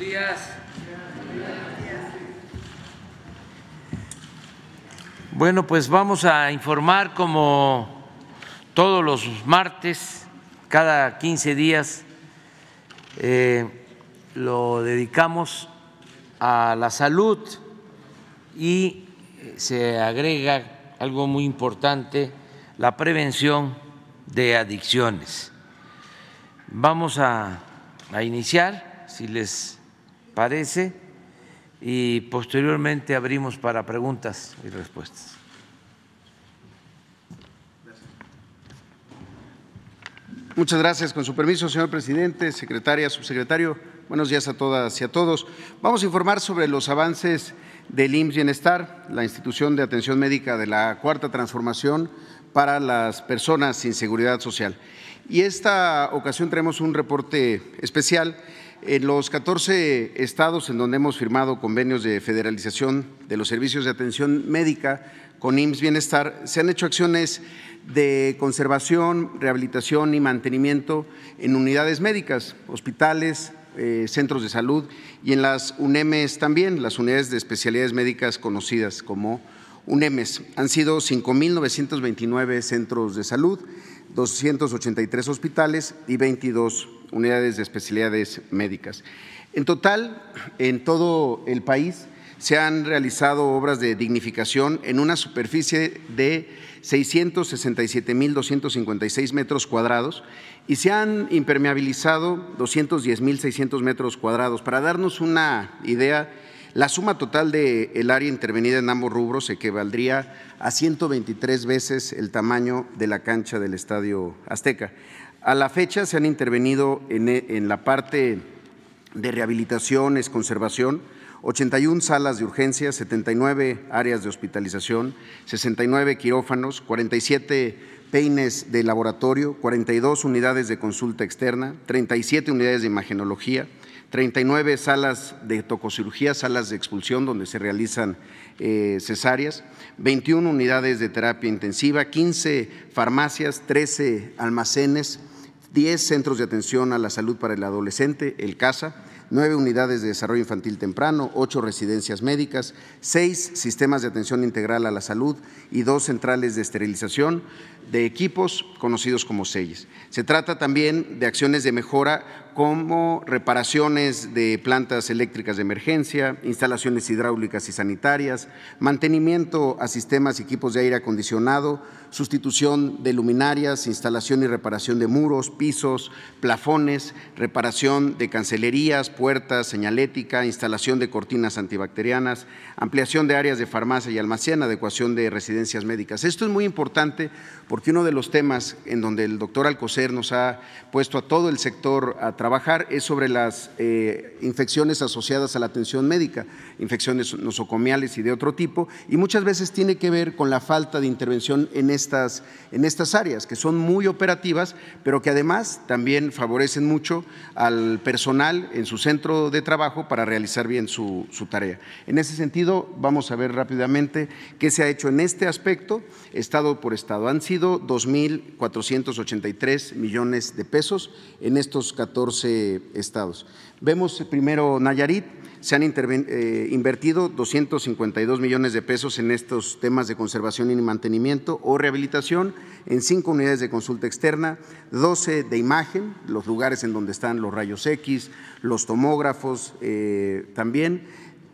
días. Bueno, pues vamos a informar como todos los martes, cada 15 días, eh, lo dedicamos a la salud y se agrega algo muy importante, la prevención de adicciones. Vamos a, a iniciar, si les parece, y posteriormente abrimos para preguntas y respuestas. Muchas gracias. Con su permiso, señor presidente, secretaria, subsecretario, buenos días a todas y a todos. Vamos a informar sobre los avances del IMSS Bienestar, la institución de atención médica de la cuarta transformación para las personas sin seguridad social. Y esta ocasión traemos un reporte especial. En los 14 estados en donde hemos firmado convenios de federalización de los servicios de atención médica con IMSS Bienestar, se han hecho acciones de conservación, rehabilitación y mantenimiento en unidades médicas, hospitales, eh, centros de salud y en las UNEMES también, las unidades de especialidades médicas conocidas como UNEMES. Han sido 5.929 centros de salud 283 hospitales y 22 unidades de especialidades médicas. En total, en todo el país se han realizado obras de dignificación en una superficie de 667.256 metros cuadrados y se han impermeabilizado 210.600 metros cuadrados. Para darnos una idea, la suma total del el área intervenida en ambos rubros equivaldría a 123 veces el tamaño de la cancha del Estadio Azteca. A la fecha se han intervenido en, en la parte de rehabilitaciones, conservación, 81 salas de urgencia, 79 áreas de hospitalización, 69 quirófanos, 47 peines de laboratorio, 42 unidades de consulta externa, 37 unidades de imagenología, 39 salas de tococirugía, salas de expulsión donde se realizan eh, cesáreas, 21 unidades de terapia intensiva, 15 farmacias, 13 almacenes, 10 centros de atención a la salud para el adolescente, el CASA, nueve unidades de desarrollo infantil temprano, ocho residencias médicas, seis sistemas de atención integral a la salud y dos centrales de esterilización de equipos conocidos como SEIS. Se trata también de acciones de mejora como reparaciones de plantas eléctricas de emergencia, instalaciones hidráulicas y sanitarias, mantenimiento a sistemas y equipos de aire acondicionado, sustitución de luminarias, instalación y reparación de muros, pisos, plafones, reparación de cancelerías, puertas, señalética, instalación de cortinas antibacterianas, ampliación de áreas de farmacia y almacén, adecuación de residencias médicas. Esto es muy importante porque uno de los temas en donde el doctor Alcocer nos ha puesto a todo el sector a trabajar es sobre las eh, infecciones asociadas a la atención médica, infecciones nosocomiales y de otro tipo, y muchas veces tiene que ver con la falta de intervención en estas, en estas áreas, que son muy operativas, pero que además también favorecen mucho al personal en su centro de trabajo para realizar bien su, su tarea. En ese sentido, vamos a ver rápidamente qué se ha hecho en este aspecto, estado por estado. Han sido 2.483 millones de pesos en estos 14 estados. Vemos primero Nayarit, se han eh, invertido 252 millones de pesos en estos temas de conservación y mantenimiento o rehabilitación en cinco unidades de consulta externa, 12 de imagen, los lugares en donde están los rayos X, los tomógrafos eh, también,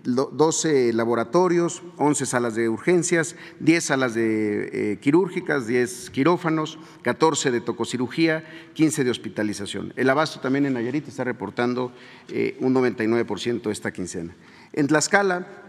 12 laboratorios, 11 salas de urgencias, 10 salas de eh, quirúrgicas, 10 quirófanos, 14 de tococirugía, 15 de hospitalización. El abasto también en Nayarit está reportando eh, un 99% esta quincena. En Tlaxcala,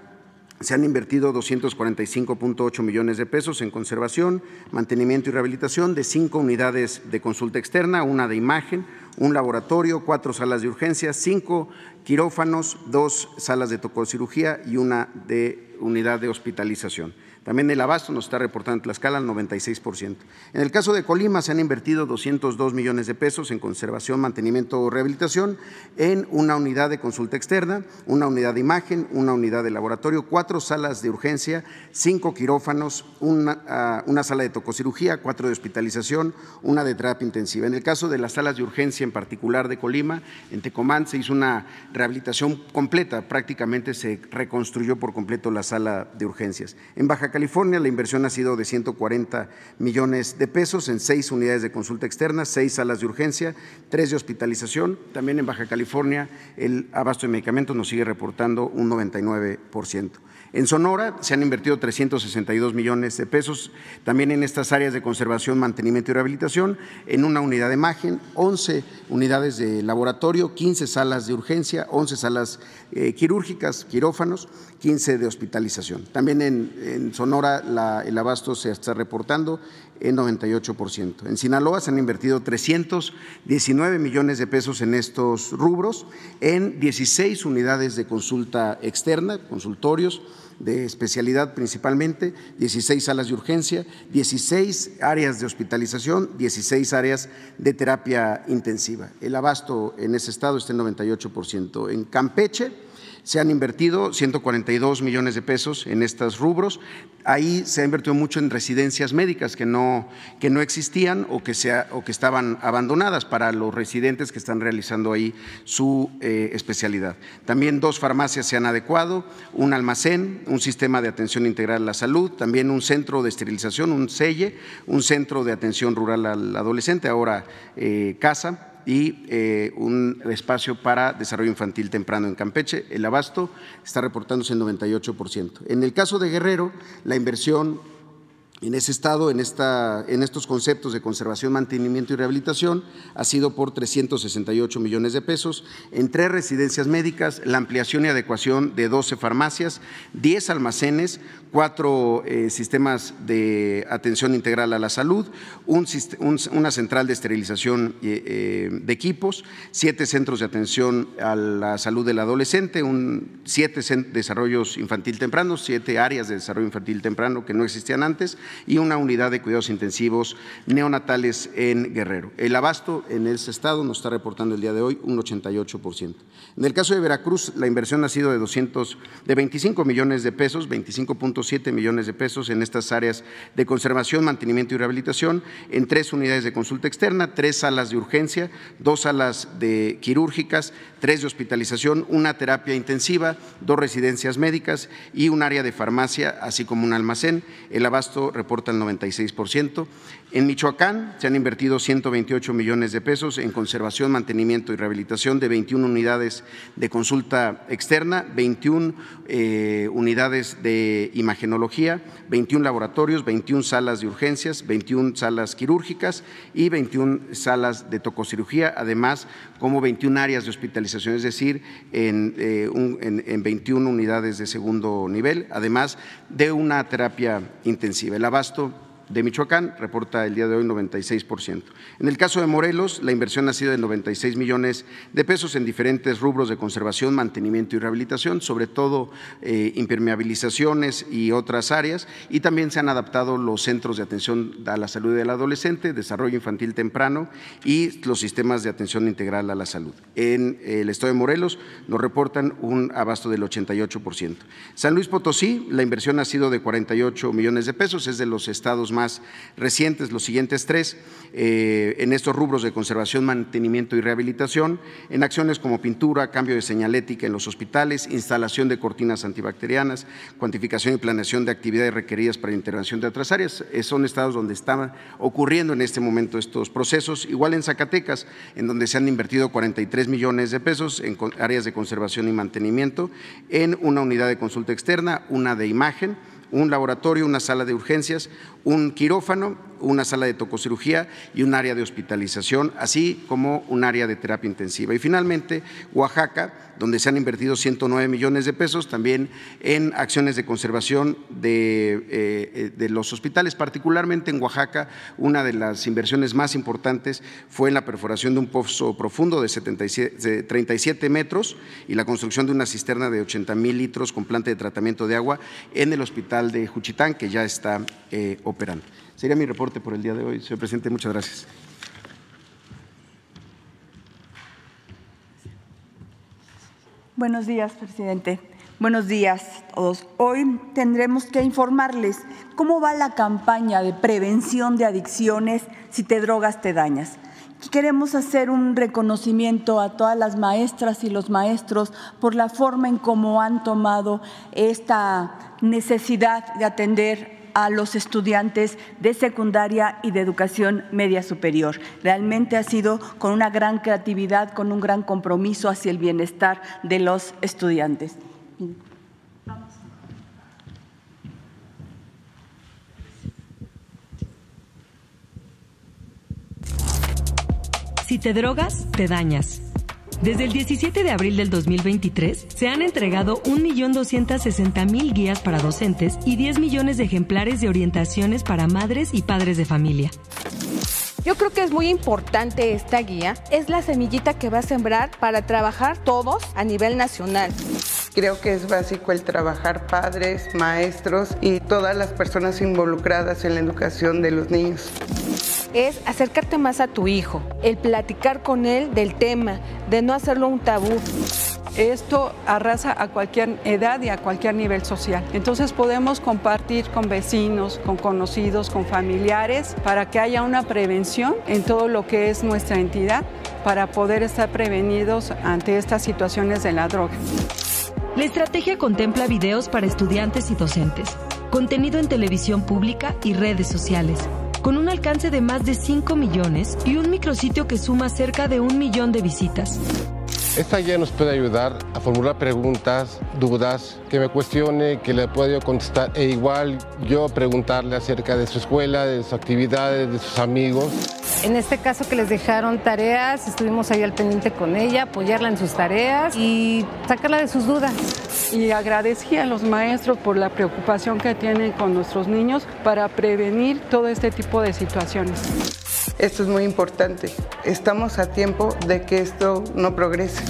se han invertido 245.8 millones de pesos en conservación, mantenimiento y rehabilitación de cinco unidades de consulta externa, una de imagen, un laboratorio, cuatro salas de urgencia, cinco quirófanos, dos salas de tococirugía y una de unidad de hospitalización. También el abasto nos está reportando Tlaxcala al 96%. En el caso de Colima se han invertido 202 millones de pesos en conservación, mantenimiento o rehabilitación en una unidad de consulta externa, una unidad de imagen, una unidad de laboratorio, cuatro salas de urgencia, cinco quirófanos, una, ah, una sala de tococirugía, cuatro de hospitalización, una de terapia intensiva. En el caso de las salas de urgencia en particular de Colima, en Tecomán se hizo una rehabilitación completa, prácticamente se reconstruyó por completo la sala de urgencias. En Baja California la inversión ha sido de 140 millones de pesos en seis unidades de consulta externa, seis salas de urgencia, tres de hospitalización. También en Baja California el abasto de medicamentos nos sigue reportando un 99%. En Sonora se han invertido 362 millones de pesos también en estas áreas de conservación, mantenimiento y rehabilitación, en una unidad de imagen, 11 unidades de laboratorio, 15 salas de urgencia, 11 salas eh, quirúrgicas, quirófanos, 15 de hospitalización. También en, Sonora el abasto se está reportando en 98%. En Sinaloa se han invertido 319 millones de pesos en estos rubros, en 16 unidades de consulta externa, consultorios de especialidad principalmente, 16 salas de urgencia, 16 áreas de hospitalización, 16 áreas de terapia intensiva. El abasto en ese estado está en 98%. En Campeche, se han invertido 142 millones de pesos en estos rubros. Ahí se ha invertido mucho en residencias médicas que no, que no existían o que, o que estaban abandonadas para los residentes que están realizando ahí su eh, especialidad. También dos farmacias se han adecuado, un almacén, un sistema de atención integral a la salud, también un centro de esterilización, un selle, un centro de atención rural al adolescente, ahora eh, casa y eh, un espacio para desarrollo infantil temprano en Campeche. El abasto está reportándose en 98%. En el caso de Guerrero, la inversión en ese estado, en, esta, en estos conceptos de conservación, mantenimiento y rehabilitación, ha sido por 368 millones de pesos, en tres residencias médicas, la ampliación y adecuación de 12 farmacias, 10 almacenes, cuatro eh, sistemas de atención integral a la salud, una central de esterilización eh, eh, de equipos, siete centros de atención a la salud del adolescente, siete desarrollos infantil temprano, siete áreas de desarrollo infantil temprano que no existían antes y una unidad de cuidados intensivos neonatales en Guerrero. El abasto en ese estado nos está reportando el día de hoy un 88%. En el caso de Veracruz, la inversión ha sido de 200, de 25 millones de pesos, 25.7 millones de pesos en estas áreas de conservación, mantenimiento y rehabilitación, en tres unidades de consulta externa, tres salas de urgencia, dos salas de quirúrgicas, tres de hospitalización, una terapia intensiva, dos residencias médicas y un área de farmacia, así como un almacén. El abasto reporta el 96%. En Michoacán se han invertido 128 millones de pesos en conservación, mantenimiento y rehabilitación de 21 unidades de consulta externa, 21 eh, unidades de imagenología, 21 laboratorios, 21 salas de urgencias, 21 salas quirúrgicas y 21 salas de tococirugía, además como 21 áreas de hospitalización, es decir, en, eh, en 21 unidades de segundo nivel, además de una terapia intensiva. El abasto de Michoacán reporta el día de hoy 96%. En el caso de Morelos, la inversión ha sido de 96 millones de pesos en diferentes rubros de conservación, mantenimiento y rehabilitación, sobre todo eh, impermeabilizaciones y otras áreas, y también se han adaptado los centros de atención a la salud del adolescente, desarrollo infantil temprano y los sistemas de atención integral a la salud. En el estado de Morelos nos reportan un abasto del 88%. San Luis Potosí, la inversión ha sido de 48 millones de pesos, es de los estados más recientes, los siguientes tres, eh, en estos rubros de conservación, mantenimiento y rehabilitación, en acciones como pintura, cambio de señalética en los hospitales, instalación de cortinas antibacterianas, cuantificación y planeación de actividades requeridas para intervención de otras áreas. Eh, son estados donde están ocurriendo en este momento estos procesos. Igual en Zacatecas, en donde se han invertido 43 millones de pesos en áreas de conservación y mantenimiento, en una unidad de consulta externa, una de imagen, un laboratorio, una sala de urgencias, un quirófano una sala de tococirugía y un área de hospitalización, así como un área de terapia intensiva. Y finalmente, Oaxaca, donde se han invertido 109 millones de pesos también en acciones de conservación de, eh, de, los hospitales, particularmente en Oaxaca. Una de las inversiones más importantes fue en la perforación de un pozo profundo de, 77, de 37 metros y la construcción de una cisterna de 80 mil litros con planta de tratamiento de agua en el hospital de Juchitán, que ya está eh, operando. Sería mi reporte por el día de hoy. Señor presidente, muchas gracias. Buenos días, presidente. Buenos días a todos. Hoy tendremos que informarles cómo va la campaña de prevención de adicciones si te drogas te dañas. Queremos hacer un reconocimiento a todas las maestras y los maestros por la forma en cómo han tomado esta necesidad de atender a los estudiantes de secundaria y de educación media superior. Realmente ha sido con una gran creatividad, con un gran compromiso hacia el bienestar de los estudiantes. Si te drogas, te dañas. Desde el 17 de abril del 2023 se han entregado 1.260.000 guías para docentes y 10 millones de ejemplares de orientaciones para madres y padres de familia. Yo creo que es muy importante esta guía. Es la semillita que va a sembrar para trabajar todos a nivel nacional. Creo que es básico el trabajar padres, maestros y todas las personas involucradas en la educación de los niños es acercarte más a tu hijo, el platicar con él del tema, de no hacerlo un tabú. Esto arrasa a cualquier edad y a cualquier nivel social. Entonces podemos compartir con vecinos, con conocidos, con familiares, para que haya una prevención en todo lo que es nuestra entidad, para poder estar prevenidos ante estas situaciones de la droga. La estrategia contempla videos para estudiantes y docentes, contenido en televisión pública y redes sociales con un alcance de más de 5 millones y un micrositio que suma cerca de un millón de visitas. Esta guía nos puede ayudar a formular preguntas, dudas, que me cuestione, que le pueda yo contestar e igual yo preguntarle acerca de su escuela, de sus actividades, de sus amigos. En este caso que les dejaron tareas, estuvimos ahí al pendiente con ella, apoyarla en sus tareas y sacarla de sus dudas y agradecí a los maestros por la preocupación que tienen con nuestros niños para prevenir todo este tipo de situaciones. Esto es muy importante. Estamos a tiempo de que esto no progrese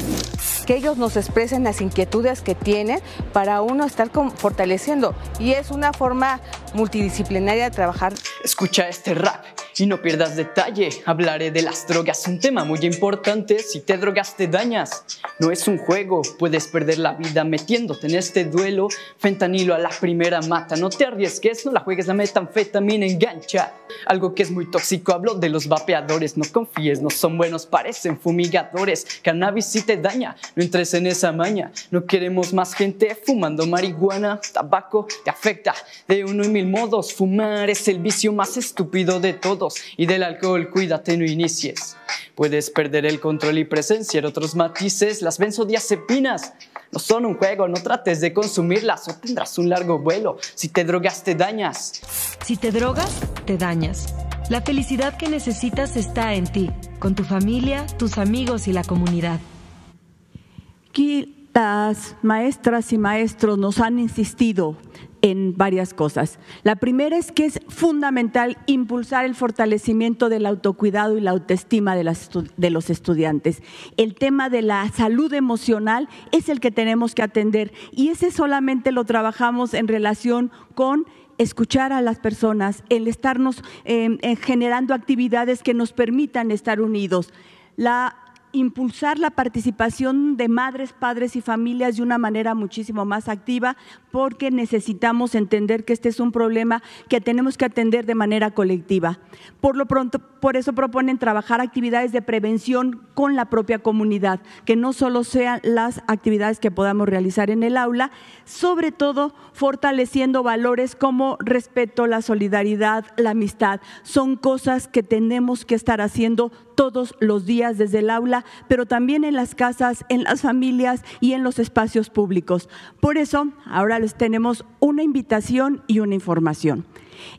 que ellos nos expresen las inquietudes que tienen para uno estar fortaleciendo. Y es una forma multidisciplinaria de trabajar. Escucha este rap y no pierdas detalle. Hablaré de las drogas, un tema muy importante. Si te drogas te dañas. No es un juego, puedes perder la vida metiéndote en este duelo. Fentanilo a la primera mata. No te arriesgues, no la juegues, la metanfetamina engancha. Algo que es muy tóxico, hablo de los vapeadores. No confíes, no son buenos, parecen fumigadores. Cannabis sí te daña, no entres en esa maña. No queremos más gente fumando marihuana. Tabaco te afecta de uno y mil modos. Fumar es el vicio más estúpido de todos. Y del alcohol, cuídate, no inicies. Puedes perder el control y presenciar otros matices. Las benzodiazepinas no son un juego, no trates de consumirlas o tendrás un largo vuelo. Si te drogas, te dañas. Si te drogas, te dañas. La felicidad que necesitas está en ti, con tu familia, tus amigos y la comunidad. Aquí las maestras y maestros nos han insistido en varias cosas. La primera es que es fundamental impulsar el fortalecimiento del autocuidado y la autoestima de, de, los estudiantes. El tema de la salud emocional es el que tenemos que atender y ese solamente lo trabajamos en relación con escuchar a las personas, el estarnos eh, generando actividades que nos permitan estar unidos. La impulsar la participación de madres, padres y familias de una manera muchísimo más activa porque necesitamos entender que este es un problema que tenemos que atender de manera colectiva. Por lo pronto, por eso proponen trabajar actividades de prevención con la propia comunidad, que no solo sean las actividades que podamos realizar en el aula, sobre todo fortaleciendo valores como respeto, la solidaridad, la amistad. Son cosas que tenemos que estar haciendo todos los días desde el aula, pero también en las casas, en las familias y en los espacios públicos. Por eso, ahora les tenemos una invitación y una información.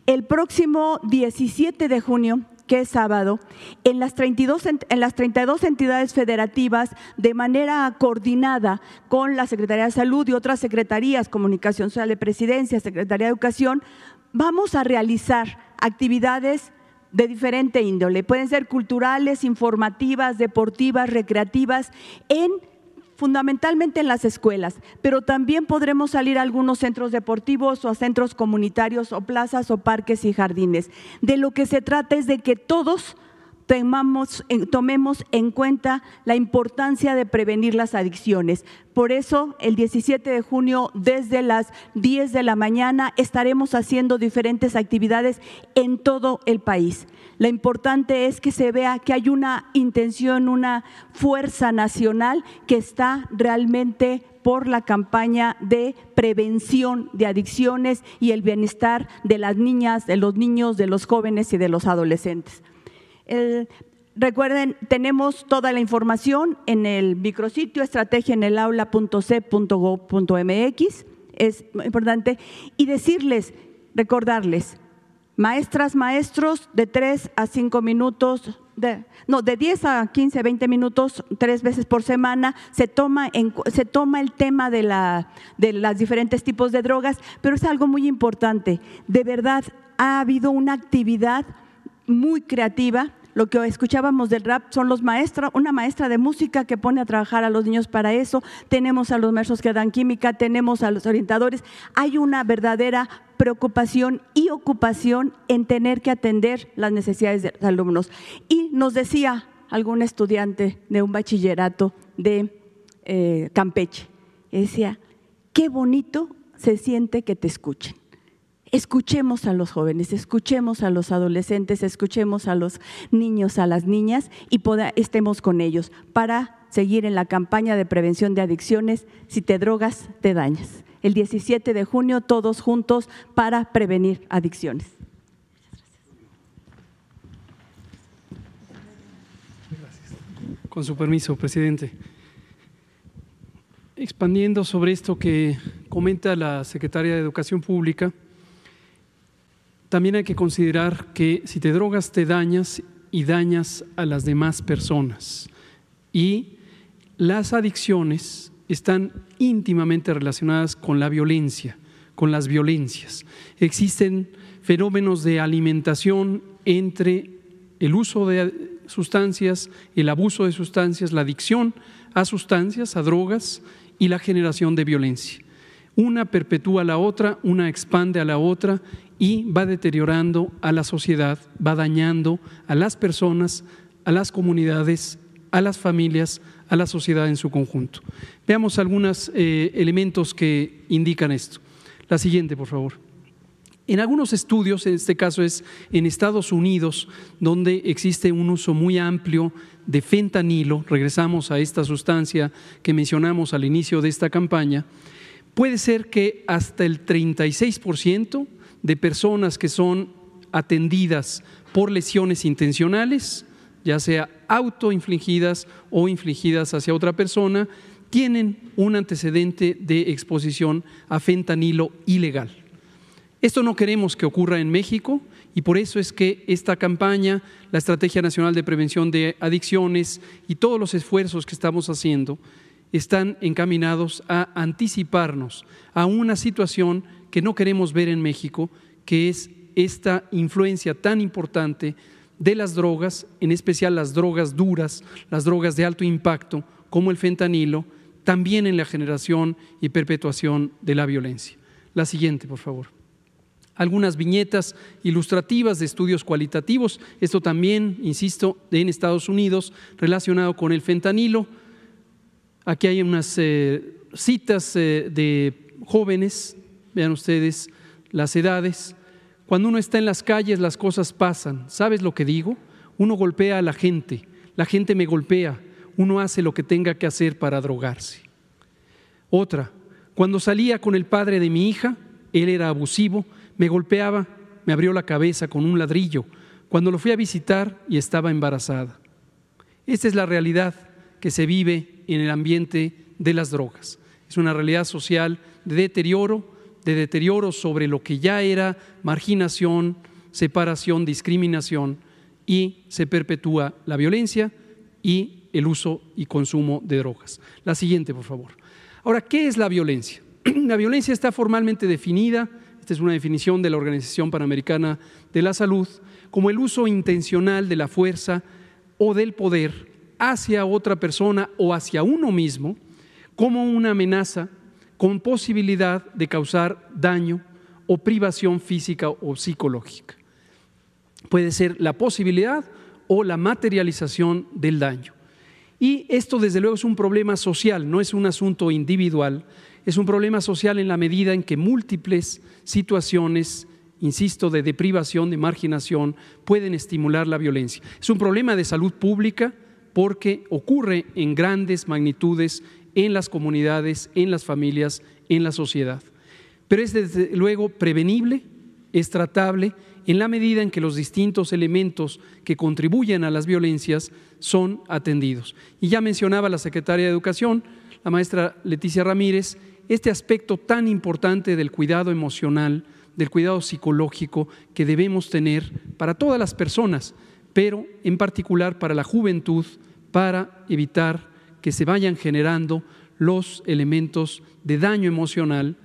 El próximo 17 de junio que es sábado, en las, 32, en las 32 entidades federativas, de manera coordinada con la Secretaría de Salud y otras secretarías, Comunicación Social de Presidencia, Secretaría de Educación, vamos a realizar actividades de diferente índole. Pueden ser culturales, informativas, deportivas, recreativas, en fundamentalmente en las escuelas, pero también podremos salir a algunos centros deportivos o a centros comunitarios o plazas o parques y jardines. De lo que se trata es de que todos tomemos en cuenta la importancia de prevenir las adicciones. Por eso, el 17 de junio, desde las 10 de la mañana, estaremos haciendo diferentes actividades en todo el país. Lo importante es que se vea que hay una intención, una fuerza nacional que está realmente por la campaña de prevención de adicciones y el bienestar de las niñas, de los niños, de los jóvenes y de los adolescentes. Recuerden, tenemos toda la información en el micrositio estrategiaenelaula.c.gov.mx, es importante, y decirles, recordarles, Maestras, maestros, de 3 a 5 minutos, de, no, de 10 a 15, 20 minutos, tres veces por semana, se toma, se toma el tema de, la, de los diferentes tipos de drogas, pero es algo muy importante. De verdad, ha habido una actividad muy creativa lo que escuchábamos del rap son los maestros, una maestra de música que pone a trabajar a los niños para eso, tenemos a los maestros que dan química, tenemos a los orientadores. Hay una verdadera preocupación y ocupación en tener que atender las necesidades de los alumnos. Y nos decía algún estudiante de un bachillerato de eh, Campeche, decía, qué bonito se siente que te escuchen escuchemos a los jóvenes, escuchemos a los adolescentes, escuchemos a los niños, a las niñas y estemos con ellos para seguir en la campaña de prevención de adicciones. Si te drogas, te dañas. El 17 de junio, todos juntos para prevenir adicciones. Con su permiso, presidente. Expandiendo sobre esto que comenta la secretaria de Educación Pública, también hay que considerar que si te drogas te dañas y dañas a las demás personas. Y las adicciones están íntimamente relacionadas con la violencia, con las violencias. Existen fenómenos de alimentación entre el uso de sustancias, el abuso de sustancias, la adicción a sustancias, a drogas y la generación de violencia. Una perpetúa a la otra, una expande a la otra y va deteriorando a la sociedad, va dañando a las personas, a las comunidades, a las familias, a la sociedad en su conjunto. Veamos algunos eh, elementos que indican esto. La siguiente, por favor. En algunos estudios, en este caso es en Estados Unidos, donde existe un uso muy amplio de fentanilo, regresamos a esta sustancia que mencionamos al inicio de esta campaña, puede ser que hasta el 36% de personas que son atendidas por lesiones intencionales, ya sea autoinfligidas o infligidas hacia otra persona, tienen un antecedente de exposición a fentanilo ilegal. Esto no queremos que ocurra en México y por eso es que esta campaña, la Estrategia Nacional de Prevención de Adicciones y todos los esfuerzos que estamos haciendo están encaminados a anticiparnos a una situación que no queremos ver en México, que es esta influencia tan importante de las drogas, en especial las drogas duras, las drogas de alto impacto, como el fentanilo, también en la generación y perpetuación de la violencia. La siguiente, por favor. Algunas viñetas ilustrativas de estudios cualitativos, esto también, insisto, en Estados Unidos, relacionado con el fentanilo. Aquí hay unas eh, citas eh, de jóvenes vean ustedes las edades. Cuando uno está en las calles las cosas pasan. ¿Sabes lo que digo? Uno golpea a la gente, la gente me golpea, uno hace lo que tenga que hacer para drogarse. Otra, cuando salía con el padre de mi hija, él era abusivo, me golpeaba, me abrió la cabeza con un ladrillo, cuando lo fui a visitar y estaba embarazada. Esta es la realidad que se vive en el ambiente de las drogas. Es una realidad social de deterioro, de deterioro sobre lo que ya era marginación, separación, discriminación y se perpetúa la violencia y el uso y consumo de drogas. La siguiente, por favor. Ahora, ¿qué es la violencia? La violencia está formalmente definida, esta es una definición de la Organización Panamericana de la Salud, como el uso intencional de la fuerza o del poder hacia otra persona o hacia uno mismo como una amenaza con posibilidad de causar daño o privación física o psicológica. Puede ser la posibilidad o la materialización del daño. Y esto desde luego es un problema social, no es un asunto individual, es un problema social en la medida en que múltiples situaciones, insisto, de deprivación, de marginación, pueden estimular la violencia. Es un problema de salud pública porque ocurre en grandes magnitudes en las comunidades, en las familias, en la sociedad. Pero es desde luego prevenible, es tratable en la medida en que los distintos elementos que contribuyen a las violencias son atendidos. Y ya mencionaba la secretaria de Educación, la maestra Leticia Ramírez, este aspecto tan importante del cuidado emocional, del cuidado psicológico que debemos tener para todas las personas, pero en particular para la juventud, para evitar que se vayan generando los elementos de daño emocional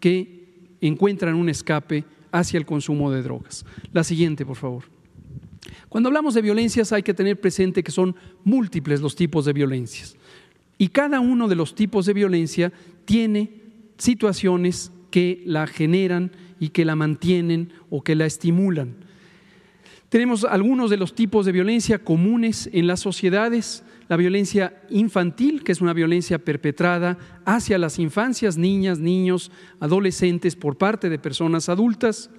que encuentran un escape hacia el consumo de drogas. La siguiente, por favor. Cuando hablamos de violencias hay que tener presente que son múltiples los tipos de violencias. Y cada uno de los tipos de violencia tiene situaciones que la generan y que la mantienen o que la estimulan. Tenemos algunos de los tipos de violencia comunes en las sociedades, la violencia infantil, que es una violencia perpetrada hacia las infancias, niñas, niños, adolescentes por parte de personas adultas,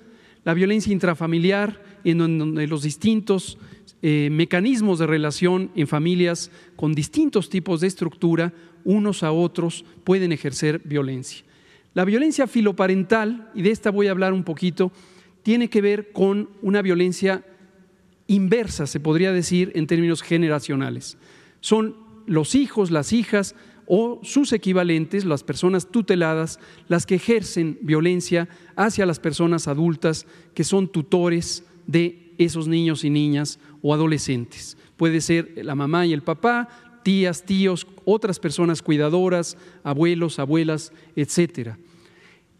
la violencia intrafamiliar, en donde los distintos eh, mecanismos de relación en familias con distintos tipos de estructura, unos a otros, pueden ejercer violencia. La violencia filoparental, y de esta voy a hablar un poquito, tiene que ver con una violencia inversa, se podría decir, en términos generacionales son los hijos, las hijas o sus equivalentes, las personas tuteladas, las que ejercen violencia hacia las personas adultas que son tutores de esos niños y niñas o adolescentes. Puede ser la mamá y el papá, tías, tíos, otras personas cuidadoras, abuelos, abuelas, etcétera.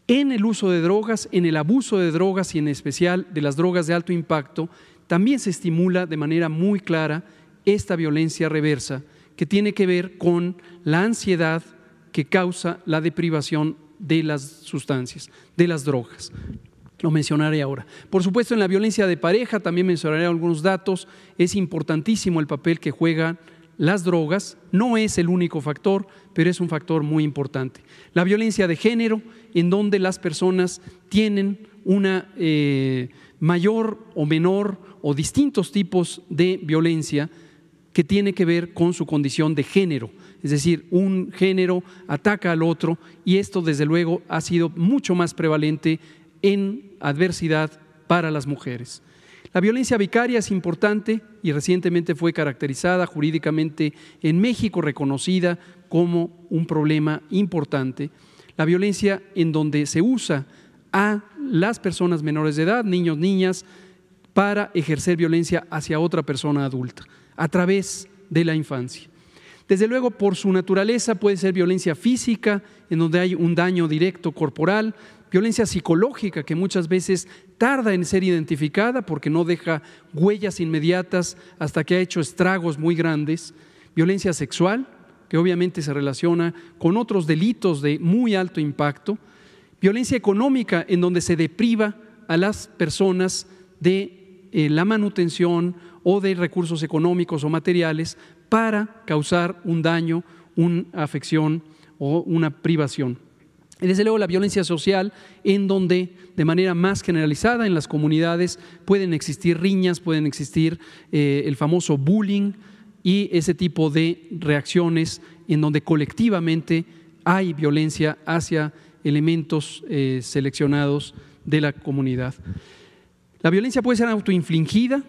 En el uso de drogas, en el abuso de drogas y en especial de las drogas de alto impacto, también se estimula de manera muy clara esta violencia reversa que tiene que ver con la ansiedad que causa la deprivación de las sustancias, de las drogas. Lo mencionaré ahora. Por supuesto, en la violencia de pareja también mencionaré algunos datos. Es importantísimo el papel que juegan las drogas. No es el único factor, pero es un factor muy importante. La violencia de género, en donde las personas tienen una eh, mayor o menor o distintos tipos de violencia que tiene que ver con su condición de género. Es decir, un género ataca al otro y esto desde luego ha sido mucho más prevalente en adversidad para las mujeres. La violencia vicaria es importante y recientemente fue caracterizada jurídicamente en México, reconocida como un problema importante. La violencia en donde se usa a las personas menores de edad, niños, niñas, para ejercer violencia hacia otra persona adulta a través de la infancia. Desde luego, por su naturaleza puede ser violencia física, en donde hay un daño directo corporal, violencia psicológica, que muchas veces tarda en ser identificada porque no deja huellas inmediatas hasta que ha hecho estragos muy grandes, violencia sexual, que obviamente se relaciona con otros delitos de muy alto impacto, violencia económica, en donde se depriva a las personas de eh, la manutención o de recursos económicos o materiales para causar un daño, una afección o una privación. Y desde luego la violencia social, en donde de manera más generalizada en las comunidades pueden existir riñas, pueden existir eh, el famoso bullying y ese tipo de reacciones en donde colectivamente hay violencia hacia elementos eh, seleccionados de la comunidad. La violencia puede ser autoinfligida,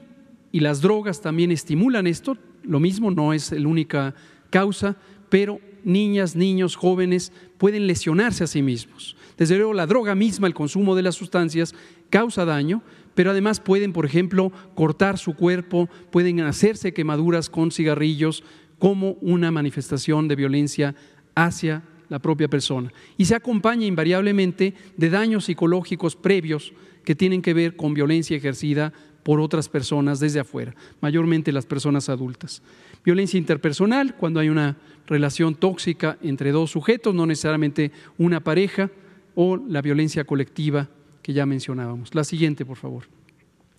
y las drogas también estimulan esto. lo mismo, no es la única causa, pero niñas, niños, jóvenes pueden lesionarse a sí mismos. Desde luego, la droga misma, el consumo de las sustancias, causa daño, pero además pueden, por ejemplo, cortar su cuerpo, pueden hacerse quemaduras con cigarrillos como una manifestación de violencia hacia la propia persona. Y se acompaña invariablemente de daños psicológicos previos que tienen que ver con violencia ejercida por otras personas desde afuera, mayormente las personas adultas. Violencia interpersonal, cuando hay una relación tóxica entre dos sujetos, no necesariamente una pareja, o la violencia colectiva que ya mencionábamos. La siguiente, por favor.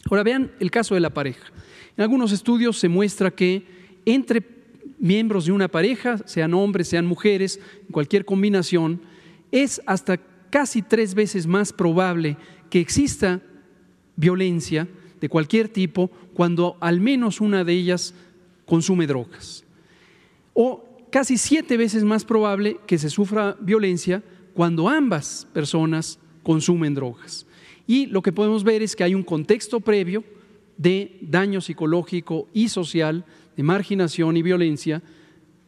Ahora vean el caso de la pareja. En algunos estudios se muestra que entre miembros de una pareja, sean hombres, sean mujeres, cualquier combinación, es hasta casi tres veces más probable que exista violencia de cualquier tipo cuando al menos una de ellas consume drogas. O casi siete veces más probable que se sufra violencia cuando ambas personas consumen drogas. Y lo que podemos ver es que hay un contexto previo de daño psicológico y social, de marginación y violencia,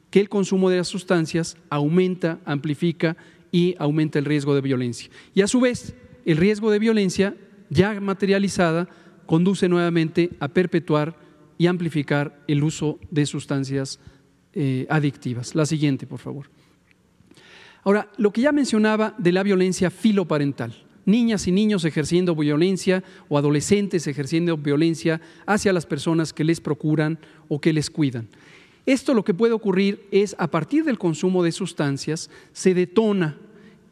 que el consumo de las sustancias aumenta, amplifica y aumenta el riesgo de violencia. Y a su vez, el riesgo de violencia ya materializada conduce nuevamente a perpetuar y amplificar el uso de sustancias eh, adictivas. La siguiente, por favor. Ahora, lo que ya mencionaba de la violencia filoparental, niñas y niños ejerciendo violencia o adolescentes ejerciendo violencia hacia las personas que les procuran o que les cuidan. Esto lo que puede ocurrir es a partir del consumo de sustancias se detona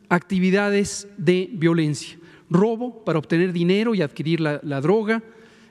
actividades de violencia, robo para obtener dinero y adquirir la, droga,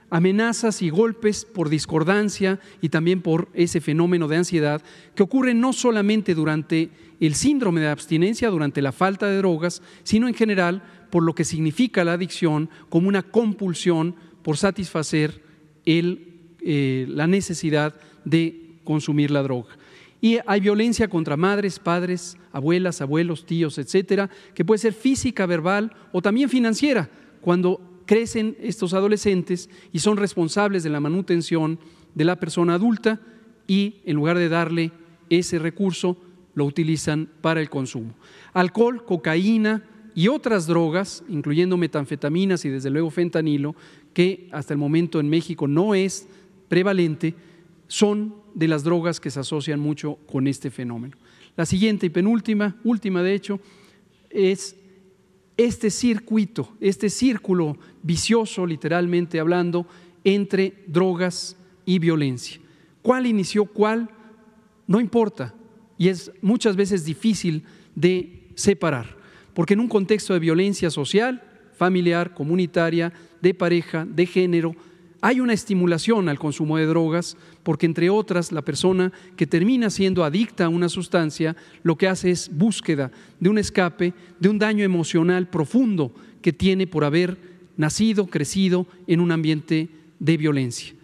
amenazas y golpes por discordancia y también por ese fenómeno de ansiedad que ocurre no solamente durante el síndrome de abstinencia, durante la falta de drogas, sino en general por lo que significa la adicción como una compulsión por satisfacer eh, la necesidad de consumir la droga. Y hay violencia contra madres, padres, abuelas, abuelos, tíos, etcétera, que puede ser física, verbal o también financiera, cuando crecen estos adolescentes y son responsables de la manutención de la persona adulta y en lugar de darle ese recurso, lo utilizan para el consumo. Alcohol, cocaína y otras drogas, incluyendo metanfetaminas y desde luego fentanilo, que hasta el momento en México no es prevalente, son de las drogas que se asocian mucho con este fenómeno. La siguiente y penúltima, última de hecho, es este circuito, este círculo vicioso, literalmente hablando, entre drogas y violencia. ¿Cuál inició cuál? No importa. Y es muchas veces difícil de separar, porque en un contexto de violencia social, familiar, comunitaria, de pareja, de género, hay una estimulación al consumo de drogas porque, entre otras, la persona que termina siendo adicta a una sustancia lo que hace es búsqueda de un escape, de un daño emocional profundo que tiene por haber nacido, crecido en un ambiente de violencia.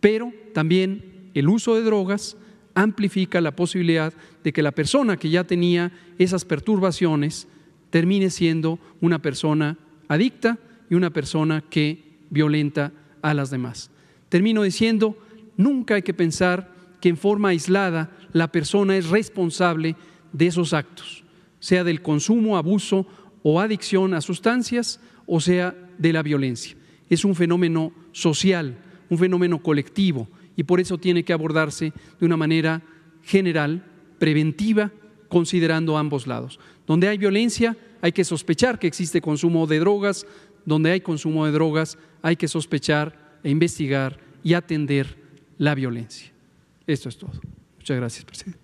Pero también el uso de drogas amplifica la posibilidad de que la persona que ya tenía esas perturbaciones termine siendo una persona adicta y una persona que violenta a las demás. Termino diciendo, nunca hay que pensar que en forma aislada la persona es responsable de esos actos, sea del consumo, abuso o adicción a sustancias, o sea de la violencia. Es un fenómeno social, un fenómeno colectivo, y por eso tiene que abordarse de una manera general, preventiva, considerando ambos lados. Donde hay violencia, hay que sospechar que existe consumo de drogas, donde hay consumo de drogas, hay que sospechar e investigar y atender la violencia. Esto es todo. Muchas gracias, presidente.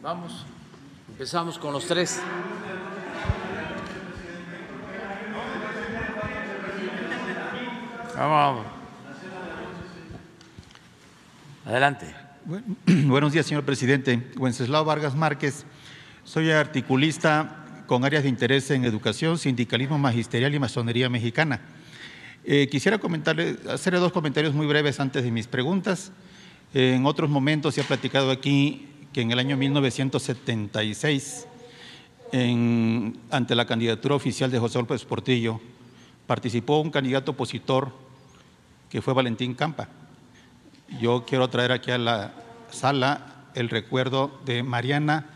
Vamos, empezamos con los tres. Vamos. Adelante. Buenos días, señor presidente. Wenceslao Vargas Márquez. Soy articulista con áreas de interés en educación, sindicalismo magisterial y masonería mexicana. Eh, quisiera comentarle, hacerle dos comentarios muy breves antes de mis preguntas. en otros momentos se ha platicado aquí que en el año 1976, ante la candidatura oficial de José López Portillo participó un candidato opositor que fue Valentín Campa. Yo quiero traer aquí a la sala el recuerdo de Mariana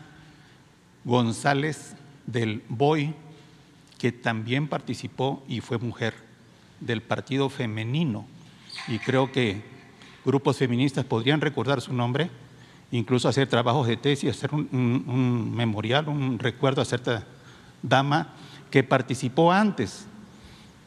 González del BOI, que también participó y fue mujer del partido femenino. Y creo que grupos feministas podrían recordar su nombre, incluso hacer trabajos de tesis, hacer un, memorial, un recuerdo a cierta dama que participó antes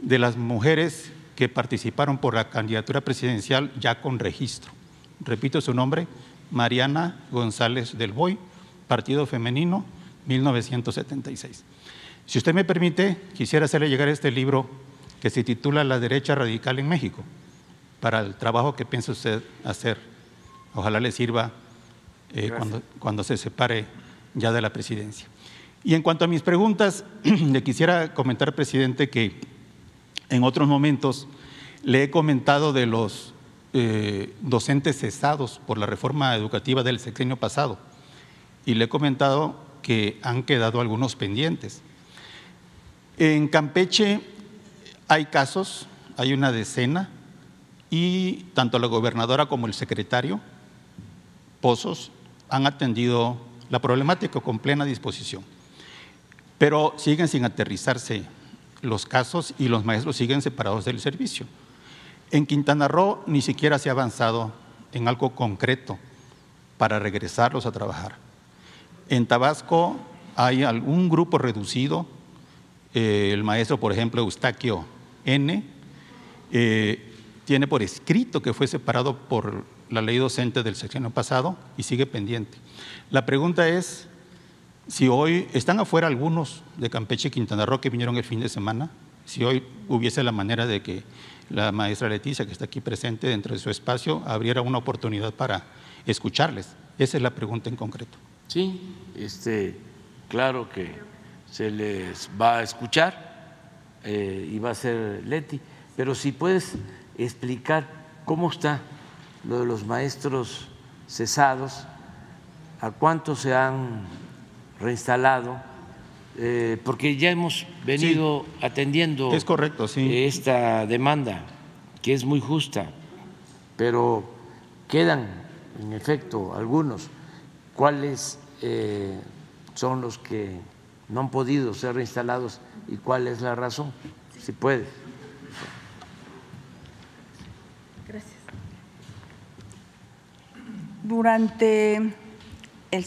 de las mujeres que participaron por la candidatura presidencial ya con registro. Repito su nombre, Mariana González del Boy, Partido Femenino, 1976. Si usted me permite, quisiera hacerle llegar este libro que se titula La derecha radical en México, para el trabajo que piensa usted hacer. Ojalá le sirva eh, cuando, cuando se separe ya de la presidencia. Y en cuanto a mis preguntas, le quisiera comentar, presidente, que en otros momentos le he comentado de los eh, docentes cesados por la reforma educativa del sexenio pasado y le he comentado que han quedado algunos pendientes. En Campeche hay casos, hay una decena, y tanto la gobernadora como el secretario Pozos han atendido la problemática con plena disposición. Pero siguen sin aterrizarse los casos y los maestros siguen separados del servicio. En Quintana Roo ni siquiera se ha avanzado en algo concreto para regresarlos a trabajar. En Tabasco hay algún grupo reducido, eh, el maestro, por ejemplo, Eustaquio N., eh, tiene por escrito que fue separado por la ley docente del sexenio pasado y sigue pendiente. La pregunta es si hoy están afuera algunos de Campeche y Quintana Roo que vinieron el fin de semana, si hoy hubiese la manera de que la maestra Leticia, que está aquí presente dentro de su espacio, abriera una oportunidad para escucharles. Esa es la pregunta en concreto. Sí, este, claro que se les va a escuchar eh, y va a ser Leti, pero si puedes explicar cómo está lo de los maestros cesados, a cuántos se han reinstalado, eh, porque ya hemos venido atendiendo es correcto, sí. esta demanda, que es muy justa, pero quedan, en efecto, algunos. ¿Cuáles eh, son los que no han podido ser reinstalados y cuál es la razón? Si puede. Gracias. Durante el,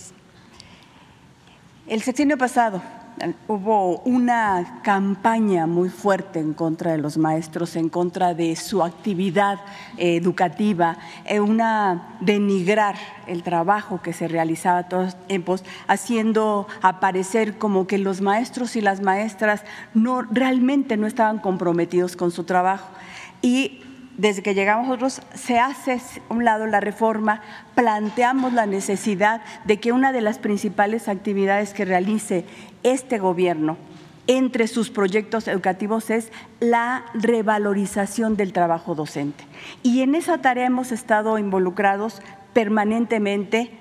el sexenio pasado hubo una campaña muy fuerte en contra de los maestros, en contra de su actividad educativa, eh, una denigrar el trabajo que se realizaba todos los tiempos, haciendo aparecer como que los maestros y las maestras no realmente no estaban comprometidos con su trabajo. Y desde que llegamos nosotros, se hace a un lado la reforma, planteamos la necesidad de que una de las principales actividades que realice este gobierno entre sus proyectos educativos es la revalorización del trabajo docente. Y en esa tarea hemos estado involucrados permanentemente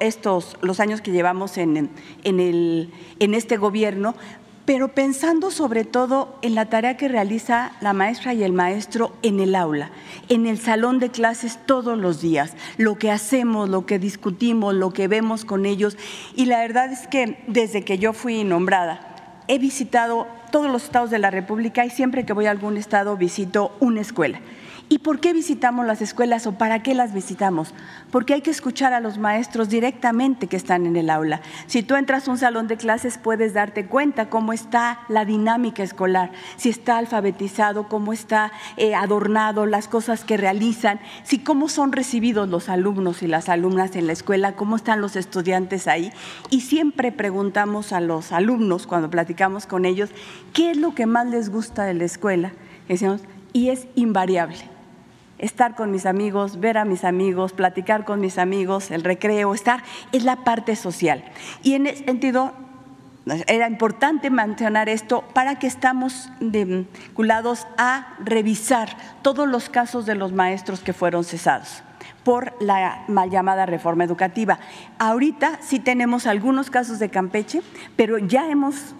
estos los años que llevamos en, en, el, en este gobierno pero pensando sobre todo en la tarea que realiza la maestra y el maestro en el aula, en el salón de clases todos los días, lo que hacemos, lo que discutimos, lo que vemos con ellos. Y la verdad es que desde que yo fui nombrada, he visitado todos los estados de la República y siempre que voy a algún estado visito una escuela. ¿Y por qué visitamos las escuelas o para qué las visitamos? Porque hay que escuchar a los maestros directamente que están en el aula. Si tú entras a un salón de clases puedes darte cuenta cómo está la dinámica escolar, si está alfabetizado, cómo está eh, adornado, las cosas que realizan, si cómo son recibidos los alumnos y las alumnas en la escuela, cómo están los estudiantes ahí. Y siempre preguntamos a los alumnos cuando platicamos con ellos qué es lo que más les gusta de la escuela. y es invariable estar con mis amigos, ver a mis amigos, platicar con mis amigos, el recreo, estar, es la parte social. Y en ese sentido, era importante mencionar esto para que estamos vinculados a revisar todos los casos de los maestros que fueron cesados por la mal llamada reforma educativa. Ahorita sí tenemos algunos casos de Campeche, pero ya hemos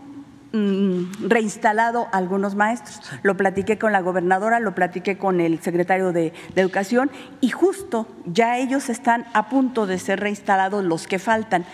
reinstalado a algunos maestros. Lo platiqué con la gobernadora, lo platiqué con el secretario de, de, Educación y justo ya ellos están a punto de ser reinstalados los que faltan.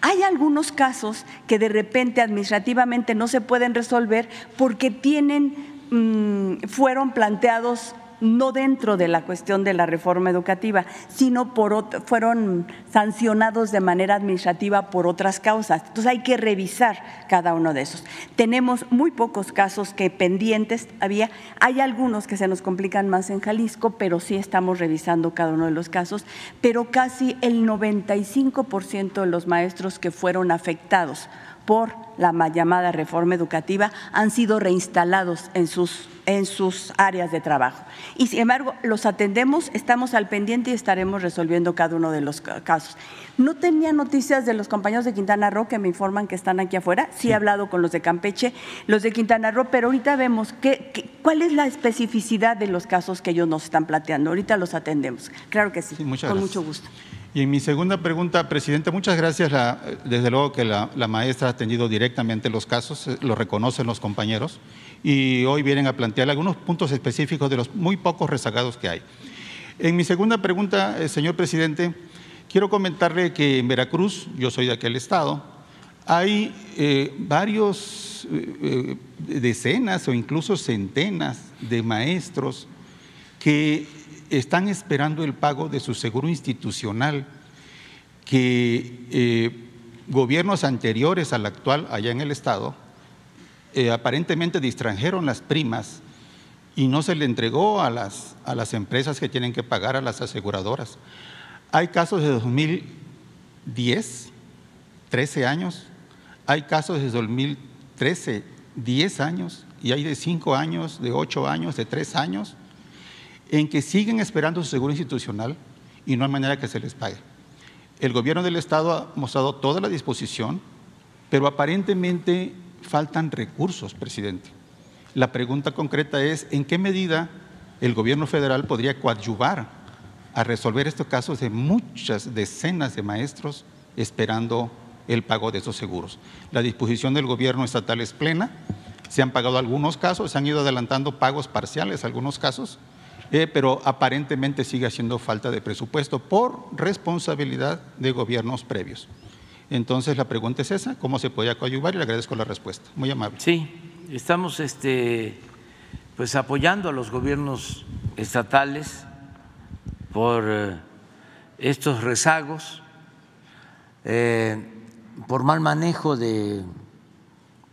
Hay algunos casos que de repente administrativamente no se pueden resolver porque tienen, mm, fueron planteados no dentro de la cuestión de la reforma educativa, sino por fueron sancionados de manera administrativa por otras causas. Entonces hay que revisar cada uno de esos. Tenemos muy pocos casos que pendientes había. Hay algunos que se nos complican más en Jalisco, pero sí estamos revisando cada uno de los casos. Pero casi el 95% de los maestros que fueron afectados por la llamada reforma educativa han sido reinstalados en sus, en sus áreas de trabajo. Y sin embargo, los atendemos, estamos al pendiente y estaremos resolviendo cada uno de los casos. No tenía noticias de los compañeros de Quintana Roo que me informan que están aquí afuera. Sí, he hablado con los de Campeche, los de Quintana Roo, pero ahorita vemos qué, cuál es la especificidad de los casos que ellos nos están planteando. Ahorita los atendemos. Claro que sí, con mucho gusto. Y en mi segunda pregunta, Presidente, muchas gracias. desde luego que la, maestra ha atendido directamente los casos, eh, lo reconocen los compañeros, y hoy vienen a plantear algunos puntos específicos de los muy pocos rezagados que hay. En mi segunda pregunta, eh, señor Presidente, quiero comentarle que en Veracruz, yo soy de aquel estado, hay eh, varios, decenas o incluso centenas de maestros que están esperando el pago de su seguro institucional que eh, gobiernos anteriores al actual allá en el Estado eh, aparentemente distrajeron las primas y no se le entregó a las, a las empresas que tienen que pagar a las aseguradoras. Hay casos de 2010, 13 años, hay casos de 2013, 10 años, y hay de 5 años, de 8 años, de 3 años en que siguen esperando su seguro institucional y no hay manera que se les pague. El gobierno del Estado ha mostrado toda la disposición, pero aparentemente faltan recursos, presidente. La pregunta concreta es, ¿en qué medida el gobierno federal podría coadyuvar a resolver estos casos de muchas decenas de maestros esperando el pago de esos seguros? La disposición del gobierno estatal es plena, se han pagado algunos casos, se han ido adelantando pagos parciales algunos casos, eh, pero aparentemente sigue haciendo falta de presupuesto por responsabilidad de gobiernos previos. Entonces la pregunta es esa, ¿cómo se podía coadyuvar? Y le agradezco la respuesta. Muy amable. Sí, estamos este, pues apoyando a los gobiernos estatales por eh, estos rezagos, eh, por mal manejo de